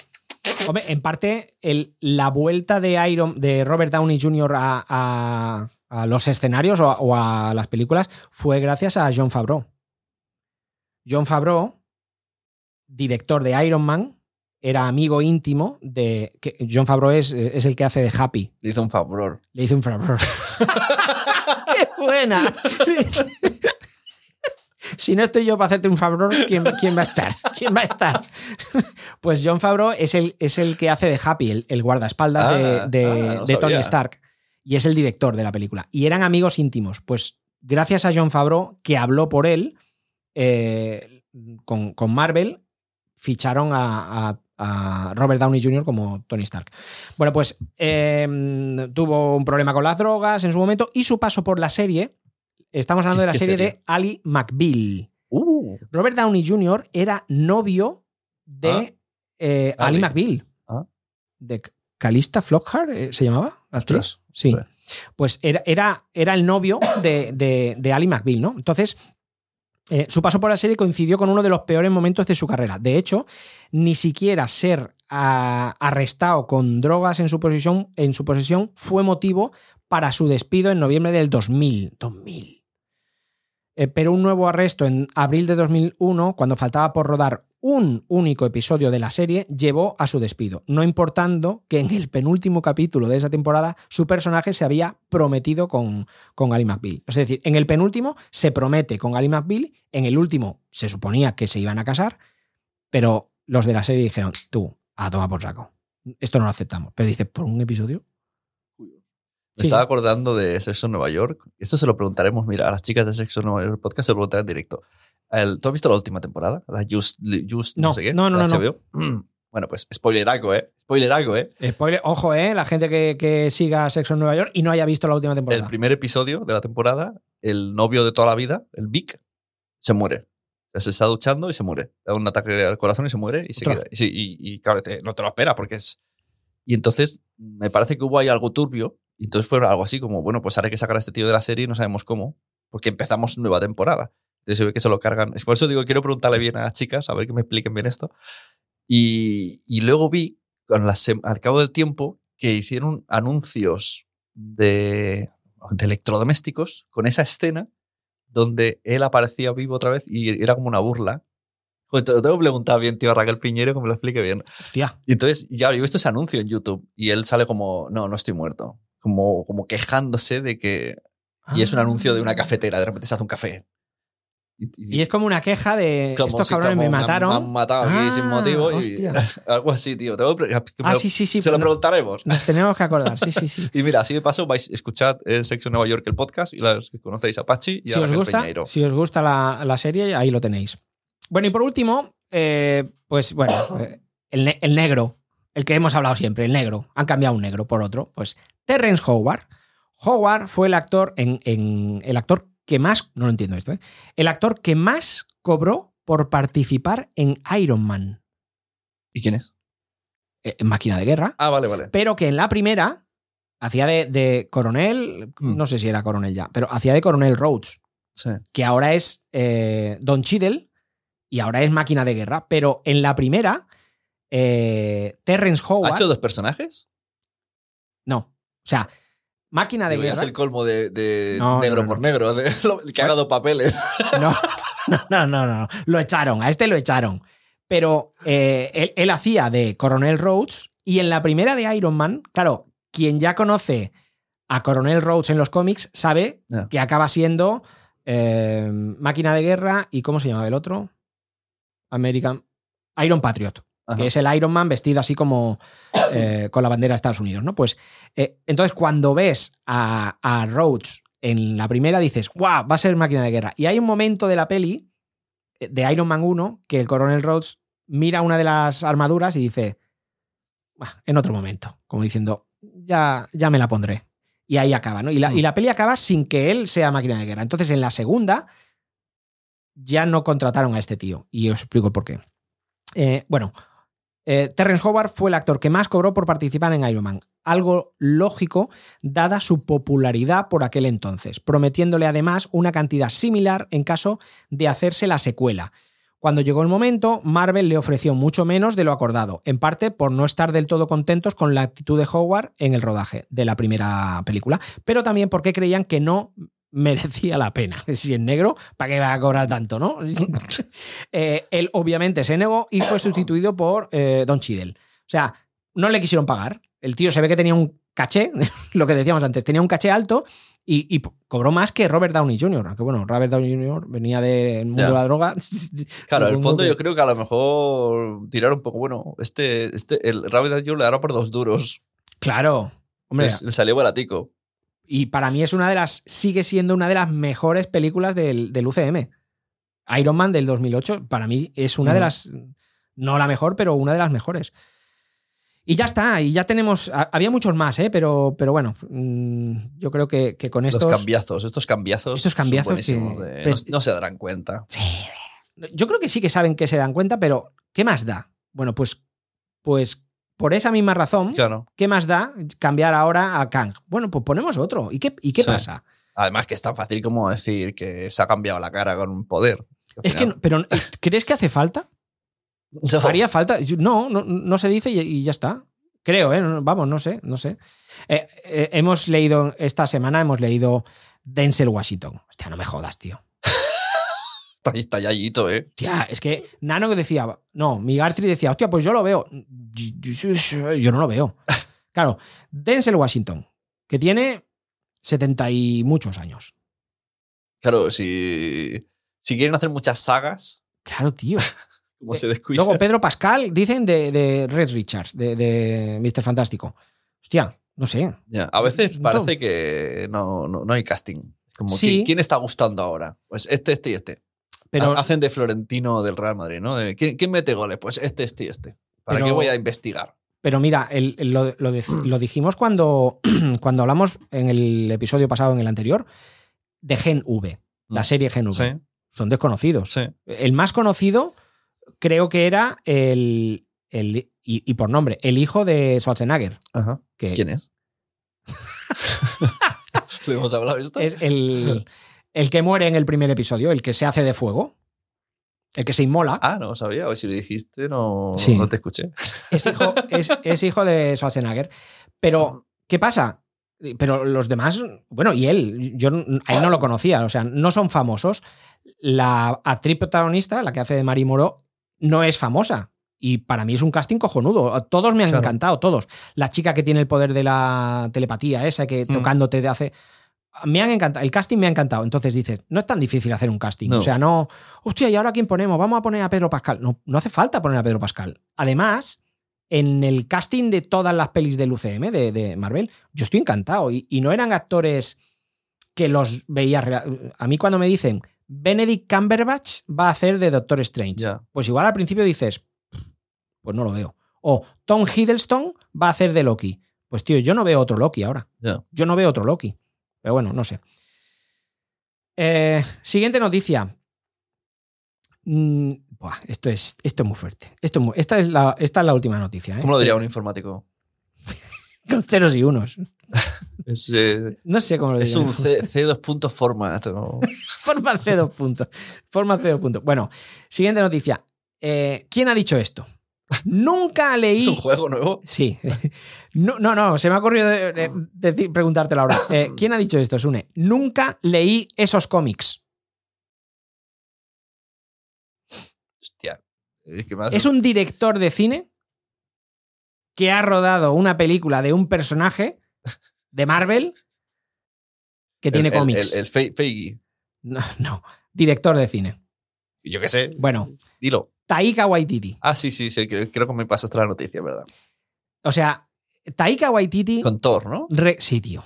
Hombre, en parte, el- la vuelta de Iron de Robert Downey Jr. a, a- a los escenarios o a, o a las películas fue gracias a John Favreau. John Favreau, director de Iron Man, era amigo íntimo de. que John Favreau es, es el que hace de Happy. Le hizo un favor. Le hizo un favor. ¡Qué buena! si no estoy yo para hacerte un favor, ¿quién, quién va a estar? ¿Quién va a estar? pues John Favreau es el, es el que hace de Happy, el, el guardaespaldas Ah, de, de- ah, no de Tony. Stark. Y es el director de la película. Y eran amigos íntimos. Pues gracias a John Favreau, que habló por él, eh, con, con Marvel, ficharon a, a- a Robert Downey Jr. como Tony Stark. Bueno, pues eh, tuvo un problema con las drogas en su momento y su paso por la serie. Estamos hablando de la ¿Qué serie, serie? de Ali McBeal. Uh, Robert Downey Jr. era novio de Ah. eh, Ali Ali. McBeal. Ah. De Calista Flockhart, eh, ¿se llamaba? la actriz? Sí. Sí. Pues era, era, era el novio de, de, de Ali McBeal, ¿no? Entonces, eh, su paso por la serie coincidió con uno de los peores momentos de su carrera. De hecho, ni siquiera ser ah, arrestado con drogas en su, posesión, en su posesión fue motivo para su despido en noviembre del 2000. 2000. Eh, pero un nuevo arresto en abril de 2001, cuando faltaba por rodar un único episodio de la serie, llevó a su despido, no importando que en el penúltimo capítulo de esa temporada su personaje se había prometido con, con Ali McBeal. Es decir, en el penúltimo se promete con Ali McBeal, en el último se suponía que se iban a casar, pero los de la serie dijeron, tú, a tomar por saco. Esto no lo aceptamos. Pero dice, ¿por un episodio? Me Sí. estaba acordando de Sexo en Nueva York. Esto se lo preguntaremos, mira, a las chicas de Sexo en Nueva York podcast se lo preguntaré en directo. El- ¿Tú has visto la última temporada? La Just, Just no, No, sé qué. no, no, la no, no. Bueno, pues spoileraco, ¿eh? Spoileraco, ¿eh? Spoiler, ojo, ¿eh? La gente que, que siga Sexo en Nueva York y no haya visto la última temporada. El primer episodio de la temporada, el novio de toda la vida, el Vic, se muere. Se está duchando y se muere. Da un ataque al corazón y se muere y se Ostras. queda. Y, y- y, claro, te- no te lo espera porque es. Y entonces me parece que hubo ahí algo turbio. Y entonces fue algo así como, bueno, pues ahora hay que sacar a este tío de la serie y no sabemos cómo. Porque empezamos nueva temporada. Entonces se ve que se lo cargan. Es por eso digo, quiero preguntarle bien a las chicas, a ver que me expliquen bien esto. Y, y luego vi, con la al cabo del tiempo, que hicieron anuncios de, de electrodomésticos con esa escena donde él aparecía vivo otra vez y era como una burla. Joder, te lo tengo que preguntar bien, tío, Raquel Piñero, que me lo explique bien. Hostia. Y entonces, ya, yo he visto ese anuncio en YouTube y él sale como, no, no estoy muerto. Como, como quejándose de que... Y es un anuncio de una cafetera, de repente se hace un café. Y, Y es como una queja de como estos cabrones me mataron. Me han matado aquí sin Ah, motivo. Y, algo así, tío. Tengo Ah, sí, sí, sí. se lo no- preguntaremos. Nos tenemos que acordar, sí, sí, sí. Y mira, así de paso, vais a escuchar eh, Sexo Nueva York, el podcast, y las que conocéis a Pachi y a Si os Raquel gusta, Peñeiro. si os gusta la, la serie, ahí lo tenéis. Bueno, y por último, eh, pues bueno, eh, el, ne- el negro, el que hemos hablado siempre, el negro. Han cambiado un negro por otro. Pues Terrence Howard. Howard fue el actor en, en- el actor que más, no lo entiendo esto, ¿eh? el actor que más cobró por participar en Iron Man, ¿Y quién es? eh, en Máquina de Guerra, Ah, vale, vale. pero que en la primera hacía de, de coronel, Mm. no sé si era coronel ya, pero hacía de coronel Rhodes. Sí. que ahora es eh, Don Cheadle y ahora es máquina de guerra. Pero en la primera, eh, Terrence ¿Ha Howard. hecho dos personajes? No. O sea, máquina de guerra. es el colmo de, de No, negro no, por negro, de que haga dos papeles. No, no, no, no, no. Lo echaron, a este lo echaron. Pero eh, él, él hacía de Coronel Rhodes y en la primera de Iron Man, claro, quien ya conoce a Coronel Rhodes en los cómics sabe que acaba siendo eh, máquina de guerra y ¿cómo se llamaba el otro? American Iron Patriot, Ajá. que es el Iron Man vestido así como eh, con la bandera de Estados Unidos, ¿no? Pues eh, entonces cuando ves a, a Rhodes en la primera dices, ¡guau! Va a ser máquina de guerra. Y hay un momento de la peli eh, de Iron Man 1 que el coronel Rhodes mira una de las armaduras y dice, "Buah, en otro momento, como diciendo, ya, ya me la pondré. Y ahí acaba, ¿no? Y la, Hmm. y la peli acaba sin que él sea máquina de guerra. Entonces en la segunda ya no contrataron a este tío. Y os explico por qué. Eh, bueno, eh, Terrence Howard fue el actor que más cobró por participar en Iron Man. Algo lógico, dada su popularidad por aquel entonces, prometiéndole además una cantidad similar en caso de hacerse la secuela. Cuando llegó el momento, Marvel le ofreció mucho menos de lo acordado, en parte por no estar del todo contentos con la actitud de Howard en el rodaje de la primera película, pero también porque creían que no merecía la pena. Si es negro, ¿para qué va a cobrar tanto, no? Eh, él obviamente se negó y fue sustituido por eh, Don Cheadle. O sea, no le quisieron pagar. El tío se ve que tenía un caché, lo que decíamos antes, tenía un caché alto y, y cobró más que Robert Downey Jr. Aunque bueno, Robert Downey Jr. venía del mundo de la droga. Claro, en el fondo que- yo creo que a lo mejor tirar un poco, bueno, este, este el Rabbit Joe le dará por dos duros. Claro. Hombre, le salió baratico. Y para mí es una de las, sigue siendo una de las mejores películas del, del UCM. Iron Man del 2008, para mí es una de las, no la mejor, pero una de las mejores. Y ya está, y ya tenemos, ha- había muchos más, ¿eh? pero, pero bueno, mm, yo creo que, que con estos... Los cambiazos, estos cambiazos. Estos cambiazos que- de- no, no se darán cuenta. Sí, yo creo que sí que saben que se dan cuenta, pero ¿qué más da? Bueno, pues, pues por esa misma razón, Claro. ¿qué más da cambiar ahora a Kang? Bueno, pues ponemos otro. ¿Y qué, y qué Sí. pasa? Además que es tan fácil como decir que se ha cambiado la cara con un poder. Es que, no- pero ¿crees que hace falta? No. ¿Haría falta? No, no, no se dice y, y ya está. Creo, ¿eh? Vamos, no sé, no sé. Eh, eh, hemos leído, esta semana hemos leído Denzel Washington. Hostia, no me jodas, tío. Está, está yayito, ¿eh? Tía, es que Nano que decía, no, Migartri decía, hostia, pues yo lo veo. Yo no lo veo. Claro, Denzel Washington, que tiene 70 y muchos años. Claro, si, si quieren hacer muchas sagas, Claro, tío. como se descuida. Luego Pedro Pascal, dicen de, de Red Richards, de, de Mr. Fantástico. Hostia, no sé. Ya, A veces parece que no, no, no hay casting. Como, Sí. ¿quién, quién está gustando ahora? Pues este, este y este. Pero Ha- Hacen de Florentino del Real Madrid, ¿no? De, ¿quién, quién mete goles? Pues este, este y este. ¿Para Pero- qué voy a investigar? Pero mira, el- el- lo, lo de- lo dijimos cuando, cuando hablamos en el episodio pasado, en el anterior, de Gen V, la Mm. serie Gen V. Sí, Son desconocidos. sí. El más conocido creo que era el, el y, y por nombre, el hijo de Schwarzenegger, Ajá. que ¿Quién es? ¿Le hemos hablado esto? es el, el que muere en el primer episodio, el que se hace de fuego, el que se inmola. Ah, no sabía. Ver si lo dijiste, no, Sí. no te escuché. Es hijo, es, es hijo de Schwarzenegger. Pero, ¿qué pasa? Pero los demás, bueno, y él, yo a él no lo conocía, o sea, no son famosos. La actriz protagonista, la que hace de Mari Moro, no es famosa. Y para mí es un casting cojonudo. Todos me han Claro. encantado, todos. La chica que tiene el poder de la telepatía, esa que Hmm. tocándote te hace. Me han encantado. El casting me ha encantado. Entonces dices, no es tan difícil hacer un casting. No. O sea, no. Hostia, ¿y ahora quién ponemos? Vamos a poner a Pedro Pascal. No, no hace falta poner a Pedro Pascal. Además, en el casting de todas las pelis del UCM, de, de Marvel, yo estoy encantado. Y, y no eran actores que los veía. A mí, cuando me dicen Benedict Cumberbatch va a hacer de Doctor Strange, pues igual al principio dices, pues no lo veo. O Tom Hiddleston va a hacer de Loki. Pues tío, yo no veo otro Loki ahora. Yo no veo otro Loki. Pero bueno, no sé. Eh, siguiente noticia. Mm, buah, esto, es, esto es muy fuerte. Esto es muy- esta, es la, esta es la última noticia. ¿eh? ¿Cómo lo diría un informático? Con ceros y unos. Es, eh, No sé cómo lo es digo. un C, C2 puntos format. ¿no? Forma C2 puntos. Forma C2 puntos. Bueno, siguiente noticia. Eh, ¿Quién ha dicho esto? Nunca leí. Es un juego nuevo. Sí. No, no, no, se me ha ocurrido de- de- decir- preguntártelo ahora. Eh, ¿Quién ha dicho esto, Sune? Nunca leí esos cómics. Hostia. Es, que un director de cine que ha rodado una película de un personaje de Marvel que el- tiene el- cómics. El, el, Fe- Feige. No, no, director de cine. Yo qué sé. Bueno, Dilo. Taika Waititi. Ah, sí, sí, sí. Creo, creo que me pasaste la noticia, ¿verdad? O sea, Taika Waititi. Con Thor, ¿no? re- sí, tío.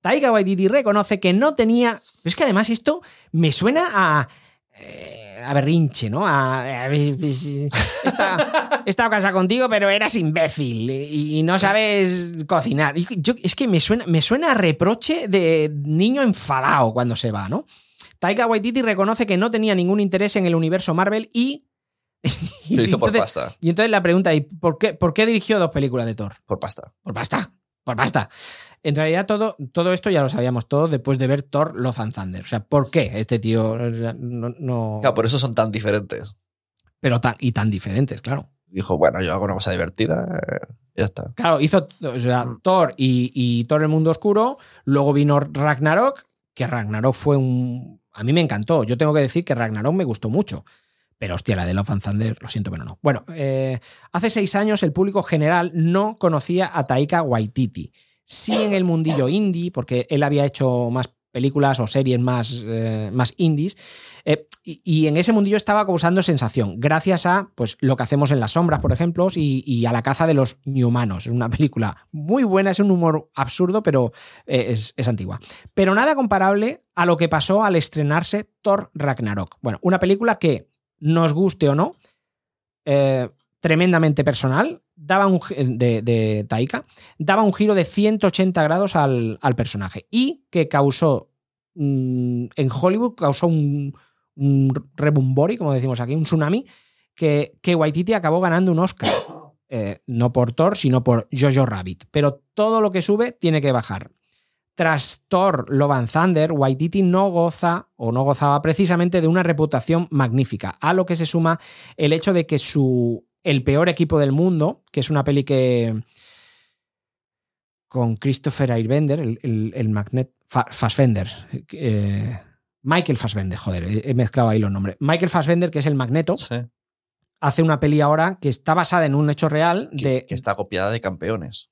Taika Waititi reconoce que no tenía. Es que además esto me suena a. eh, a berrinche, ¿no? A. a- Esta- he estado casado contigo, pero eras imbécil y, y no sabes cocinar. Yo- es que me suena, me suena a reproche de niño enfadado cuando se va, ¿no? Taika Waititi reconoce que no tenía ningún interés en el universo Marvel y. y Lo hizo por entonces- pasta. y entonces la pregunta, ¿y por qué, por qué dirigió dos películas de Thor? Por pasta. Por basta, por basta. En realidad todo, todo esto ya lo sabíamos todo después de ver Thor Love and Thunder. O sea, ¿por qué este tío no... no- Claro, por eso son tan diferentes. pero tan, y tan diferentes, claro. Dijo, bueno, yo hago una cosa divertida. eh, ya está. Claro, hizo o sea, Thor y, y Thor el mundo oscuro, luego vino Ragnarok, que Ragnarok fue un... A mí me encantó, yo tengo que decir que Ragnarok me gustó mucho. Pero hostia, la de Love and Thunder, lo siento, pero no. Bueno, eh, hace seis años el público general no conocía a Taika Waititi. Sí en el mundillo indie, porque él había hecho más películas o series más, eh, más indies. eh, y, en ese mundillo estaba causando sensación, gracias a pues, lo que hacemos en las sombras, por ejemplo, y, a la caza de los inhumanos. Es una película muy buena, es un humor absurdo, pero es, es antigua. Pero nada comparable a lo que pasó al estrenarse Thor Ragnarok. Bueno, una película que, nos guste o no, eh, tremendamente personal, daba un, de, de Taika, daba un giro de 180 grados al, al personaje y que causó mm, en Hollywood, causó un, un rebumbori, como decimos aquí, un tsunami, que, que Waititi acabó ganando un Oscar. Eh, no por Thor, sino por Jojo Rabbit. Pero todo lo que sube tiene que bajar. Tras Thor Love and Thunder, Waititi no goza o no gozaba precisamente de una reputación magnífica, a lo que se suma el hecho de que su El peor equipo del mundo, que es una peli que con Christopher Airbender, el, el, el Magnet Fa- Fassbender, eh, Michael Fassbender, joder, he he mezclado ahí los nombres. Michael Fassbender, que es el Magneto, Sí. hace una peli ahora que está basada en un hecho real Que, de que está copiada de campeones.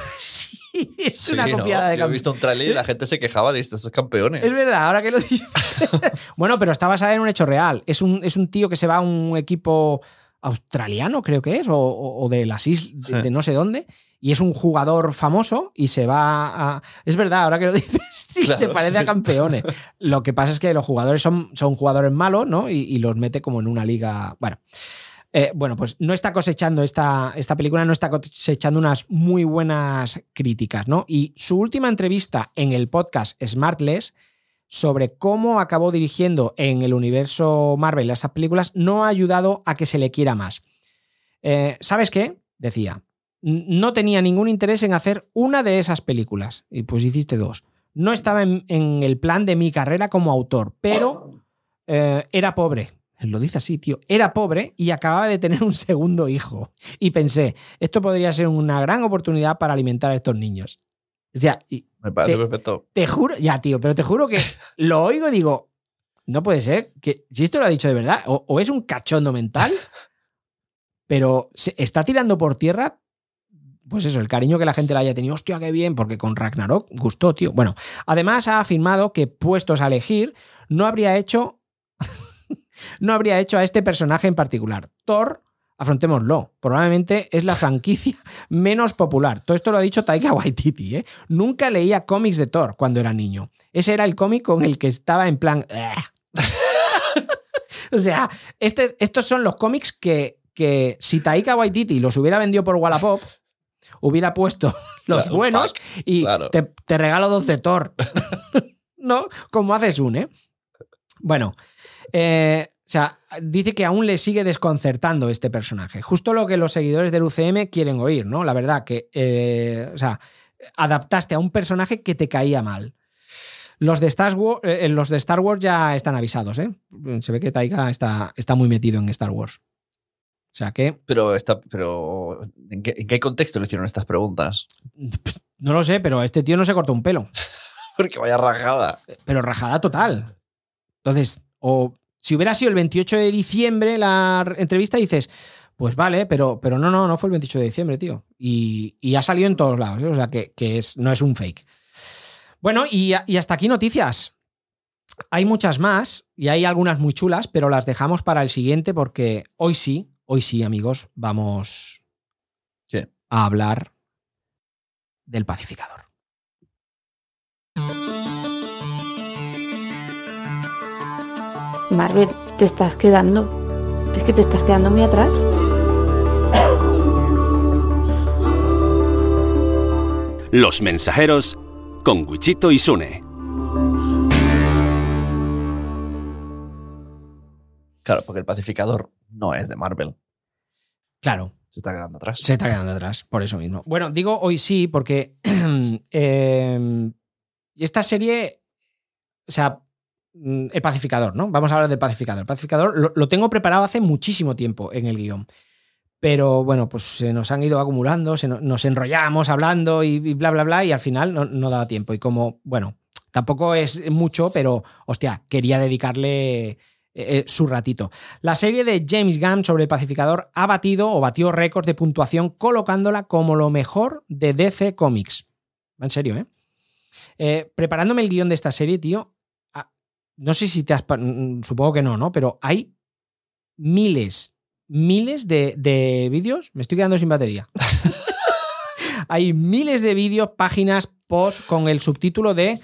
Sí, es Sí, una ¿no? copiada de Yo he visto un trailer y la gente se quejaba de estos campeones. Es verdad, ahora que lo dices. bueno, pero está basada en un hecho real. Es un, es un tío que se va a un equipo australiano, creo que es, o, de las islas, Sí. de, de no sé dónde, y es un jugador famoso y se va a... Es verdad, ahora que lo dices, Claro, se parece a campeones. Lo que pasa es que los jugadores son, son jugadores malos, ¿no? Y, y los mete como en una liga... Bueno. Eh, bueno, pues no está cosechando esta, esta película, no está cosechando unas muy buenas críticas, ¿no? Y su última entrevista en el podcast Smartless sobre cómo acabó dirigiendo en el universo Marvel esas películas no ha ayudado a que se le quiera más. Eh, ¿Sabes qué? Decía, "N- no tenía ningún interés en hacer una de esas películas. Y pues hiciste dos. No estaba en, en el plan de mi carrera como autor, pero eh, era pobre. Lo dice así, tío. Era pobre y acababa de tener un segundo hijo. Y pensé, esto podría ser una gran oportunidad para alimentar a estos niños. O sea, y Me parece Eh, perfecto. te juro, ya, tío, pero te juro que lo oigo y digo, no puede ser, que si esto lo ha dicho de verdad, o, o es un cachondo mental, pero se está tirando por tierra, pues eso, el cariño que la gente le haya tenido, hostia, qué bien, porque con Ragnarok gustó, tío. Bueno, además ha afirmado que puestos a elegir, no habría hecho, no habría hecho a este personaje en particular. Thor, afrontémoslo, probablemente es la franquicia menos popular. Todo esto lo ha dicho Taika Waititi, ¿eh? Nunca leía cómics de Thor cuando era niño. Ese era el cómic con el que estaba en plan... O sea, este- estos son los cómics que, que si Taika Waititi los hubiera vendido por Wallapop, hubiera puesto los Claro, buenos y claro. te, te regalo dos de Thor. ¿No? Como haces un, ¿eh? Bueno, eh, sea, dice que aún le sigue desconcertando este personaje. Justo lo que los seguidores del UCM quieren oír, ¿no? La verdad que, eh, o sea, adaptaste a un personaje que te caía mal. Los de Star Wars, eh, los de Star Wars ya están avisados, ¿eh? Se ve que Taika está, está muy metido en Star Wars. O sea que, Pero, está, pero ¿en, qué, en qué contexto le hicieron estas preguntas? no lo sé, pero este tío no se cortó un pelo. Porque vaya rajada. pero rajada total. Entonces, o si hubiera sido el 28 de diciembre la entrevista, dices, pues vale, pero, pero no, no, no fue el 28 de diciembre, tío. Y, y ha salido en todos lados, ¿eh? o sea, que, que es, no es un fake. Bueno, y, hasta aquí noticias. Hay muchas más y hay algunas muy chulas, pero las dejamos para el siguiente porque hoy sí, hoy sí, amigos, vamos a hablar del pacificador. Marvel, te estás quedando. Es que te estás quedando muy atrás. Los mensajeros con Wichito y Sune. Claro, porque el pacificador no es de Marvel. Claro, Se está quedando atrás. Se está quedando atrás, por eso mismo. Bueno, digo hoy sí, porque eh, esta serie, o sea, el pacificador, ¿no? Vamos a hablar del pacificador. El pacificador lo, lo tengo preparado hace muchísimo tiempo en el guion. Pero bueno, pues se nos han ido acumulando, se no- nos enrollamos hablando y, bla, bla, bla, y al final no, no daba tiempo. Y como, bueno, tampoco es mucho, pero hostia, quería dedicarle eh, eh, su ratito. La serie de James Gunn sobre el pacificador ha batido o batió récords de puntuación colocándola como lo mejor de DC Comics. En serio, ¿eh? Eh, preparándome el guion de esta serie, tío, no sé si te has... Supongo que no, ¿no? Pero hay miles, miles de, de vídeos. Me estoy quedando sin batería. hay miles de vídeos, páginas, posts con el subtítulo de...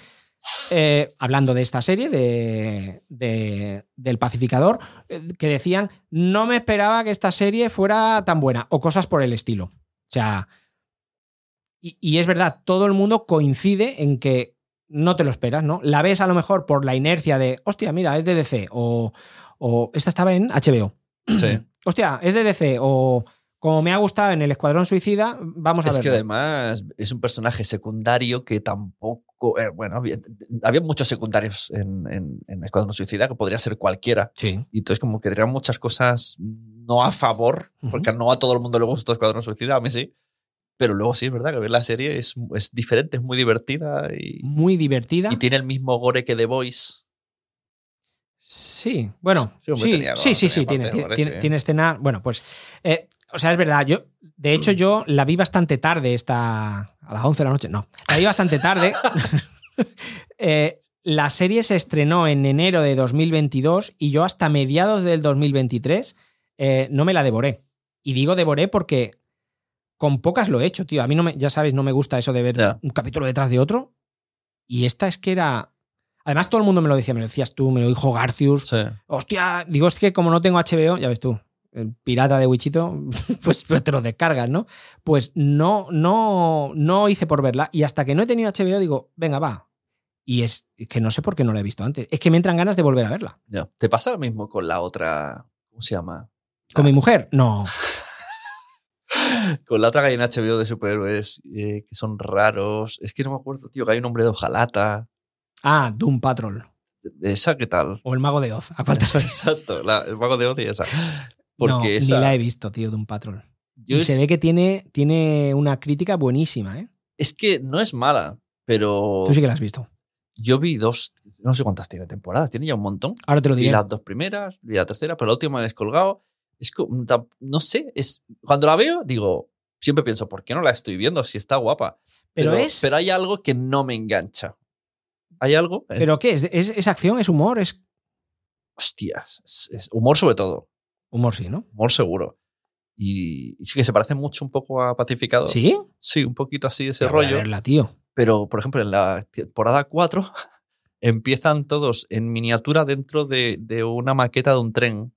eh, hablando de esta serie, de, de- del pacificador, eh, que decían, no me esperaba que esta serie fuera tan buena, o cosas por el estilo. O sea, y, y es verdad, todo el mundo coincide en que no te lo esperas, ¿no? La ves a lo mejor por la inercia de, hostia, mira, es de DC, o, o esta estaba en HBO. Sí. Hostia, es de DC, o como me ha gustado en El Escuadrón Suicida, vamos a Es ver. que además es un personaje secundario que tampoco. eh, bueno, había, había muchos secundarios en, en, en Escuadrón Suicida que podría ser cualquiera. Sí. Y entonces, como que eran muchas cosas no a favor, porque no a todo el mundo le gusta Escuadrón Suicida, a mí sí. Pero luego sí, es verdad que ver la serie es, es diferente, es muy divertida y, Muy divertida. y tiene el mismo gore que The Voice. Sí, bueno, Sí, sí, tenía- sí, sí, tenía sí, parte tiene, tiene escena. Bueno, pues, eh, o sea, es verdad, yo, de hecho, yo la vi bastante tarde, esta, a las 11 de la noche, no, la vi bastante tarde. Eh, la serie se estrenó en enero de 2022 y yo hasta mediados del 2023 eh, no me la devoré. Y digo devoré porque con pocas lo he hecho, tío. A mí no me, ya sabes, no me gusta eso de ver un capítulo detrás de otro. Y esta es que era... Además, todo el mundo me lo decía, me lo decías tú, me lo dijo Garcius. Sí. Hostia, digo, es que como no tengo HBO, ya ves tú, el pirata de Wichito, pues, pues te lo descargas, ¿no? Pues no, no, no hice por verla. Y hasta que no he tenido HBO, digo, venga, va. Y es que no sé por qué no la he visto antes. Es que me entran ganas de volver a verla. ¿Te pasa lo mismo con la otra. ¿Cómo se llama? ¿Con mi mujer? No. Con la otra que hay en HBO de superhéroes eh, que son raros. Es que no me acuerdo, tío, que hay un hombre de hojalata. Ah, Doom Patrol. ¿Esa qué tal? O el Mago de Oz. ¿A cuál te suena? Exacto, la- el mago de Oz y esa. Porque no, esa. ni la he visto, tío, Doom Patrol. yo y es, se ve que tiene, tiene una crítica buenísima, ¿eh? es que no es mala, pero Tú sí que la has visto. yo vi dos, no sé cuántas tiene temporadas, tiene ya un montón. Ahora te lo Vi diré. las dos primeras, vi la tercera, pero la última me he descolgado. Es como, tam- no sé, es, cuando la veo, digo, siempre pienso, ¿por qué no la estoy viendo si está guapa? Pero es- Pero hay algo que no me engancha. ¿Hay algo? ¿Pero qué? ¿Es, es, es acción? ¿Es humor? ¿Es Hostias, es- es humor sobre todo. humor, sí, no? Humor seguro. Y, y sí que se parece mucho un poco a Pacificado. ¿Sí? Sí, un poquito así de ese a rollo. verla, tío. Pero, por ejemplo, en la temporada 4 empiezan todos en miniatura dentro de, de una maqueta de un tren.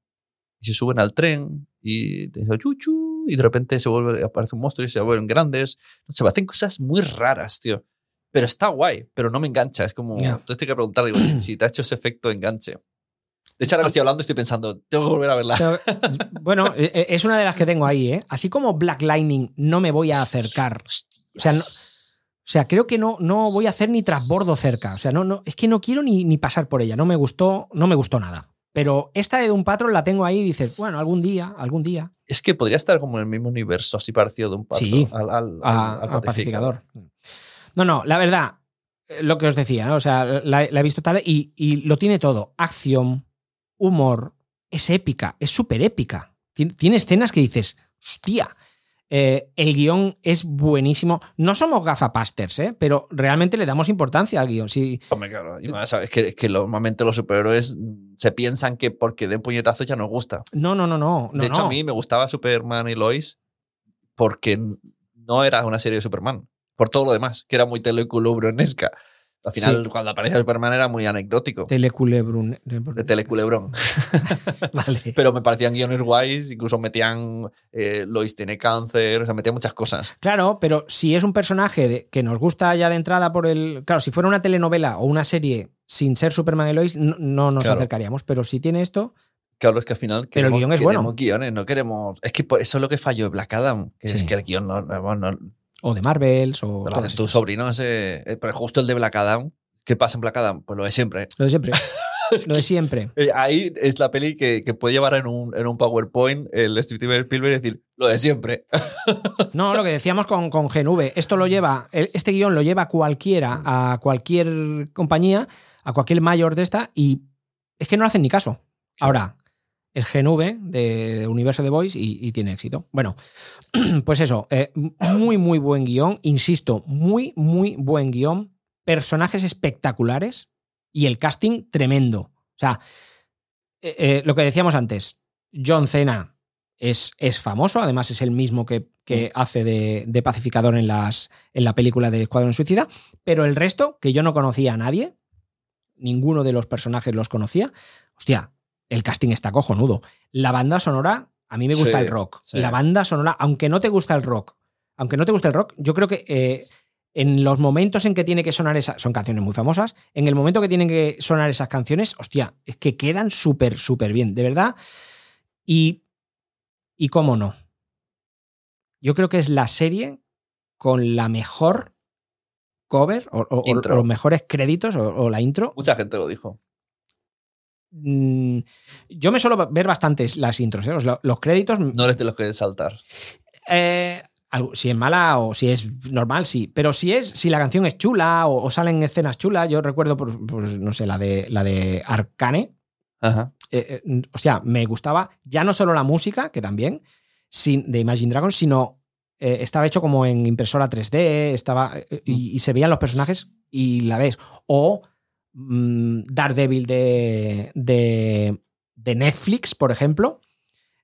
Y se suben al tren y te dicen chuchu y de repente se vuelve, aparece un monstruo y se vuelven grandes. Se hacen cosas muy raras, tío. Pero está guay, pero no me engancha. Es como. Ya. Entonces tengo que preguntar, digo, si, si te ha hecho ese efecto de enganche. De hecho, ahora que estoy hablando, estoy pensando, tengo que volver a verla. Pero, bueno, eh, eh, es una de las que tengo ahí, ¿eh? Así como Black Lightning no me voy a acercar. O sea, no- O sea, creo que no, no voy a hacer ni trasbordo cerca. O sea, no, no, es que no quiero ni, ni pasar por ella. No me gustó, no me gustó nada. Pero esta de Doom Patrol la tengo ahí y dices, bueno, algún día, algún día. Es que podría estar como en el mismo universo, así parecido de un pato. Sí. al, al- a, al- al pacificador. No, no, la verdad, eh, lo que os decía, ¿no? O sea, la, la he visto tarde y, y lo tiene todo. Acción, humor, es épica, es súper épica. Tien- Tiene escenas que dices, hostia. Eh, el guion es buenísimo. No somos gafapasters, ¿eh? pero realmente le damos importancia al guion. Sí, Hombre, claro. Y más, sabes que, que normalmente los superhéroes se piensan que porque den puñetazos ya nos gusta. no, no, no, no. no, de hecho, no. a mí me gustaba Superman y Lois porque no era una serie de Superman. Por todo lo demás, que era muy teleculebronesca. Al final, Sí. cuando aparecía Superman era muy anecdótico. Teleculebrun. de teleculebrón. Vale. Pero me parecían guiones guays, incluso metían eh, Lois tiene cáncer, o sea, metían muchas cosas. Claro, pero si es un personaje de- que nos gusta ya de entrada por el. Claro, si fuera una telenovela o una serie sin ser Superman y Lois, no, no nos Claro. acercaríamos. Pero si tiene esto, Claro, es que al final Pero el queremos, guion es queremos bueno. guiones, no queremos... Es que por eso es lo que falló de Black Adam, que es que el guion no... no- no- o de Marvels, o. hace tu sobrino ese... Pero justo el de Black Adam, ¿qué pasa en Black Adam? Pues lo de siempre. Lo de siempre. Lo de siempre. Eh, Ahí es la peli que, que puede llevar en un, en un PowerPoint el Steven Spielberg y decir, lo de siempre. No, lo que decíamos con, con GNV. Esto lo lleva. Este guion lo lleva cualquiera a cualquier compañía, a cualquier mayor de esta, y es que no le hacen ni caso. Ahora, es GNV de, de Universo de Voice y, y tiene éxito. Bueno, pues eso, eh, muy, muy buen guion. Insisto, muy, muy buen guion. Personajes espectaculares y el casting tremendo. O sea, eh, eh, lo que decíamos antes, John Cena es, es famoso, además es el mismo que, que hace de, de pacificador en, las, en la película de Escuadrón Suicida, pero el resto, que yo no conocía a nadie, ninguno de los personajes los conocía, hostia, el casting está cojonudo. La banda sonora, a mí me gusta Sí, el rock. sí. La banda sonora, aunque no te gusta el rock, aunque no te gusta el rock, yo creo que eh, en los momentos en que tiene que sonar esas, son canciones muy famosas, en el momento que tienen que sonar esas canciones, hostia, es que quedan súper, súper bien, de verdad. Y, y cómo no. Yo creo que es la serie con la mejor cover o los mejores créditos o, o la intro. Mucha gente lo dijo. Mm, Yo me suelo ver bastantes las intros, ¿eh? Los, los créditos. No eres de los que saltar. eh, si es mala o si es normal, sí. Pero si es, si la canción es chula o, o salen escenas chulas, yo recuerdo, por, pues, no sé, la de la de Arcane. Ajá. eh, eh, o sea, me gustaba ya no solo la música, que también, sin, de Imagine Dragons, sino eh, estaba hecho como en impresora 3D, estaba, y, y se veían los personajes y la ves. O mm, Daredevil de, de, de Netflix, por ejemplo.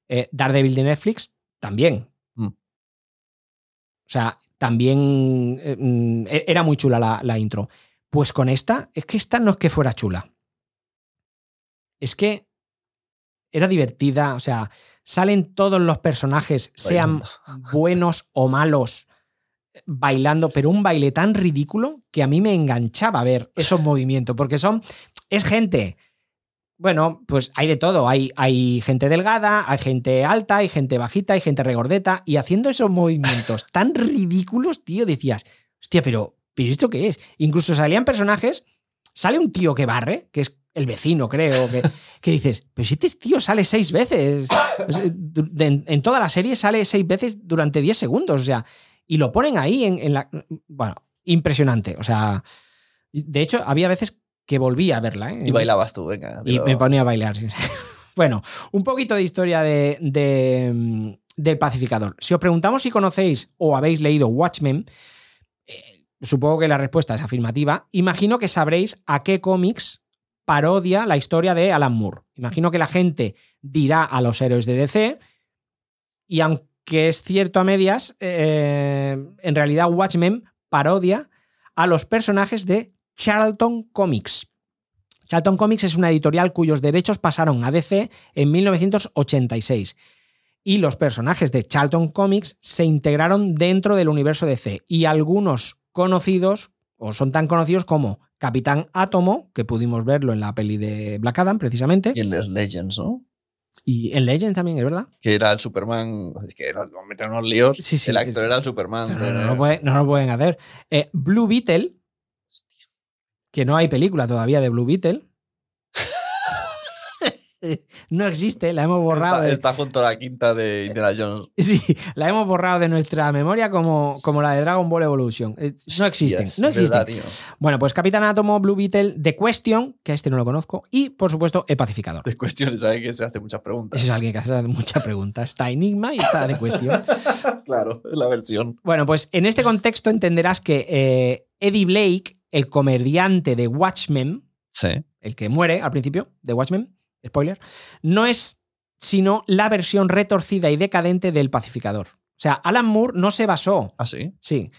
Eh, Daredevil de Netflix también. Mm. O sea, también eh, mm, e- era muy chula la, la intro. Pues con esta, es que esta no es que fuera chula. Es que era divertida, o sea, salen todos los personajes, sean buenos o malos, bailando, pero un baile tan ridículo que a mí me enganchaba ver esos movimientos, porque son, es gente. Bueno, pues hay de todo. Hay, hay gente delgada, hay gente alta, hay gente bajita, hay gente regordeta. Y haciendo esos movimientos tan ridículos, tío, decías, hostia, pero, pero ¿esto qué es? Incluso salían personajes, sale un tío que barre, que es el vecino, creo, que, que dices, pero si este tío sale seis veces, en, en toda la serie sale seis veces durante 10 segundos, o sea, y lo ponen ahí en, en la... Bueno, impresionante, o sea, de hecho, había veces que volvía a verla, ¿eh? Y bailabas tú, venga. Y me ponía a bailar. bueno, un poquito de historia de, de, mm, del pacificador. Si os preguntamos si conocéis o habéis leído Watchmen, eh, supongo que la respuesta es afirmativa. Imagino que sabréis a qué cómics parodia la historia de Alan Moore. Imagino que la gente dirá a los héroes de DC y aunque es cierto a medias, eh, en realidad Watchmen parodia a los personajes de Charlton Comics. Charlton Comics es una editorial cuyos derechos pasaron a DC en 1986 y los personajes de Charlton Comics se integraron dentro del universo DC y algunos conocidos o son tan conocidos como Capitán Átomo, que pudimos verlo en la peli de Black Adam precisamente, Y en los Legends, ¿no? Y en Legends también, es verdad. Que era el Superman. Es que nos meten unos líos. Sí, sí, el actor es- era el Superman. No, no, de- no lo puede- no lo pueden hacer. Eh, Blue Beetle, Hostia. que no hay película todavía de Blue Beetle. no existe, la hemos borrado. Está, de- está junto a la quinta de Indiana Jones. Sí, la hemos borrado de nuestra memoria como, como la de Dragon Ball Evolution. No existen, no es existen. verdad. Bueno, pues Capitán Átomo, Blue Beetle, The Question, que a este no lo conozco, y por supuesto El Pacificador. De cuestiones, ¿sabes? Que se hace muchas preguntas. Es alguien que hace muchas preguntas. Está Enigma y está The Question. claro, es la versión. Bueno, pues en este contexto entenderás que eh, Eddie Blake, el comediante de Watchmen, Sí. el que muere al principio de Watchmen, spoiler, no es sino la versión retorcida y decadente del pacificador. O sea, Alan Moore no se basó, ¿Ah, sí? sí,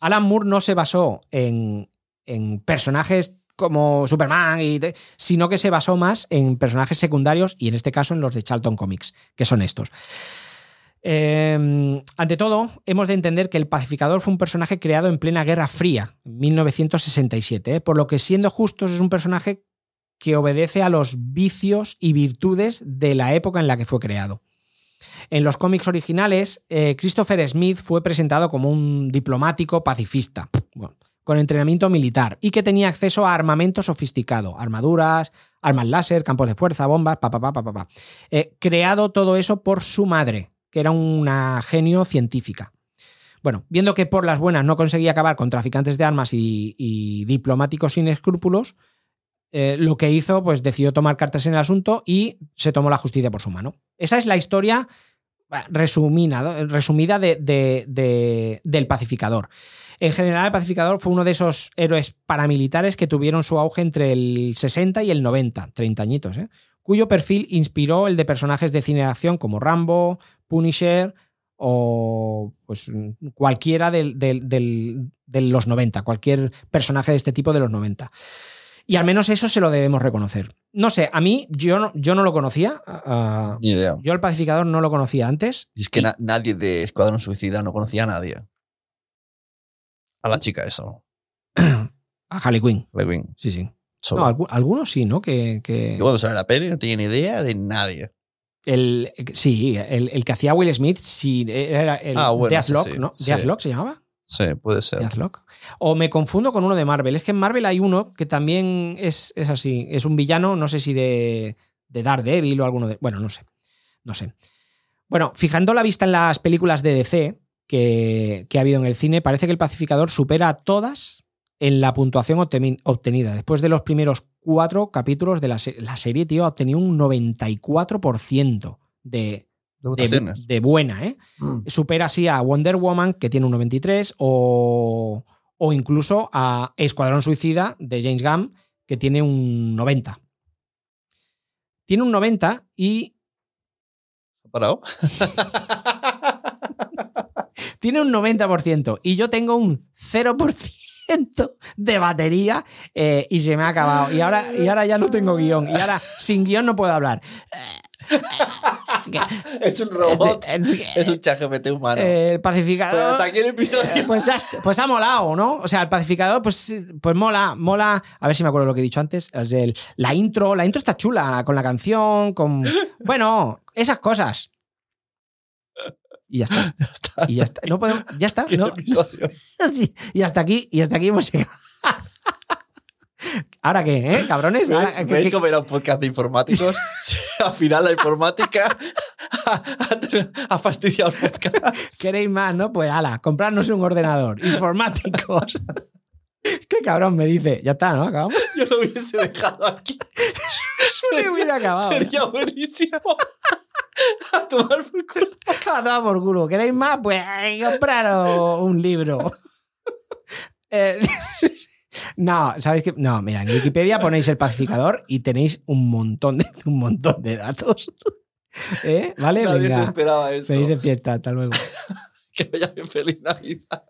Alan Moore no se basó en, en personajes como Superman, y de- sino que se basó más en personajes secundarios y en este caso en los de Charlton Comics, que son estos. Eh, ante todo, hemos de entender que el pacificador fue un personaje creado en plena Guerra Fría, en 1967, ¿eh? por lo que siendo justos es un personaje que obedece a los vicios y virtudes de la época en la que fue creado. En los cómics originales, eh, Christopher Smith fue presentado como un diplomático pacifista, con entrenamiento militar y que tenía acceso a armamento sofisticado, armaduras, armas láser, campos de fuerza, bombas, pa, pa, pa, pa, pa, pa. Eh, creado todo eso por su madre, que era una genio científica. Bueno, viendo que por las buenas no conseguía acabar con traficantes de armas y diplomáticos sin escrúpulos, eh, lo que hizo, pues decidió tomar cartas en el asunto y se tomó la justicia por su mano. Esa es la historia bah, resumida, resumida de- de- de- del pacificador. En general, el pacificador fue uno de esos héroes paramilitares que tuvieron su auge entre el 60 y el 90, 30 añitos, ¿eh? cuyo perfil inspiró el de personajes de cine de acción como Rambo, Punisher o pues, cualquiera de los 90, cualquier personaje de este tipo de los 90. Y al menos eso se lo debemos reconocer. No sé, a mí yo no, yo no lo conocía. Ni idea. yo el pacificador no lo conocía antes. Y es que na- nadie de Escuadrón Suicida no conocía a nadie. A la chica, eso. A Harley Quinn. Lewin. Sí, sí. Solo. No, algu- algunos sí, ¿no? Que, que- Yo cuando sale la peli no ni idea de nadie. el, sí, el, el que hacía Will Smith, sí, era el Ah, bueno, Deathlock, sí, ¿no? sí. ¿Deathlock se llamaba? Sí, puede ser. Deathlock. O me confundo con uno de Marvel. Es que en Marvel hay uno que también es, es así. Es un villano, no sé si de, de Daredevil o alguno de. Bueno, no sé. No sé. Bueno, fijando la vista en las películas de DC que, que ha habido en el cine, parece que el pacificador supera a todas en la puntuación obteni- obtenida. Después de los primeros cuatro capítulos de la, la serie, tío, ha obtenido un 94% de, De buena, ¿eh? Mm. supera así a Wonder Woman, que tiene un 93, o, o incluso a Escuadrón Suicida de James Gunn, que tiene un 90. Tiene un 90 y ¿Ha parado? tiene un 90% y yo tengo un 0% de batería eh, y se me ha acabado. Y ahora, y ahora ya no tengo guion. Y ahora sin guion no puedo hablar. es un robot. Eh, es un ChatGPT humano. El pacificador. Pues hasta aquí el episodio. Pues, ya est- pues ha molado, ¿no? O sea, el pacificador, pues, pues mola, mola. A ver si me acuerdo lo que he dicho antes. Es el- la intro, la intro está chula, con la canción, con. Bueno, esas cosas. Y ya está. Ya está. Y ya está. No podemos, ya está. Y hasta aquí, y hasta aquí hemos llegado. ¿Ahora qué, eh, cabrones? Ahora, ¿Veis, ¿qué- veis qué- cómo era un podcast de informáticos? Al final la informática ha, fastidiado el podcast. ¿Queréis más, no? Pues ala, comprarnos un ordenador. Informáticos. Qué cabrón me dice. Ya está, ¿no? Acabamos. Yo lo hubiese dejado aquí. Se hubiera acabado. ¿eh? Sería buenísimo. A tomar por culo. A tomar por culo. ¿Queréis más? Pues eh, compraros un libro. Eh, no, ¿sabéis qué? No, mira, en Wikipedia ponéis el pacificador y tenéis un montón de, un montón de datos. ¿Eh? ¿Vale? Nadie se Venga. esperaba esto. Feliz de fiesta. Hasta luego. Que vaya bien feliz Navidad.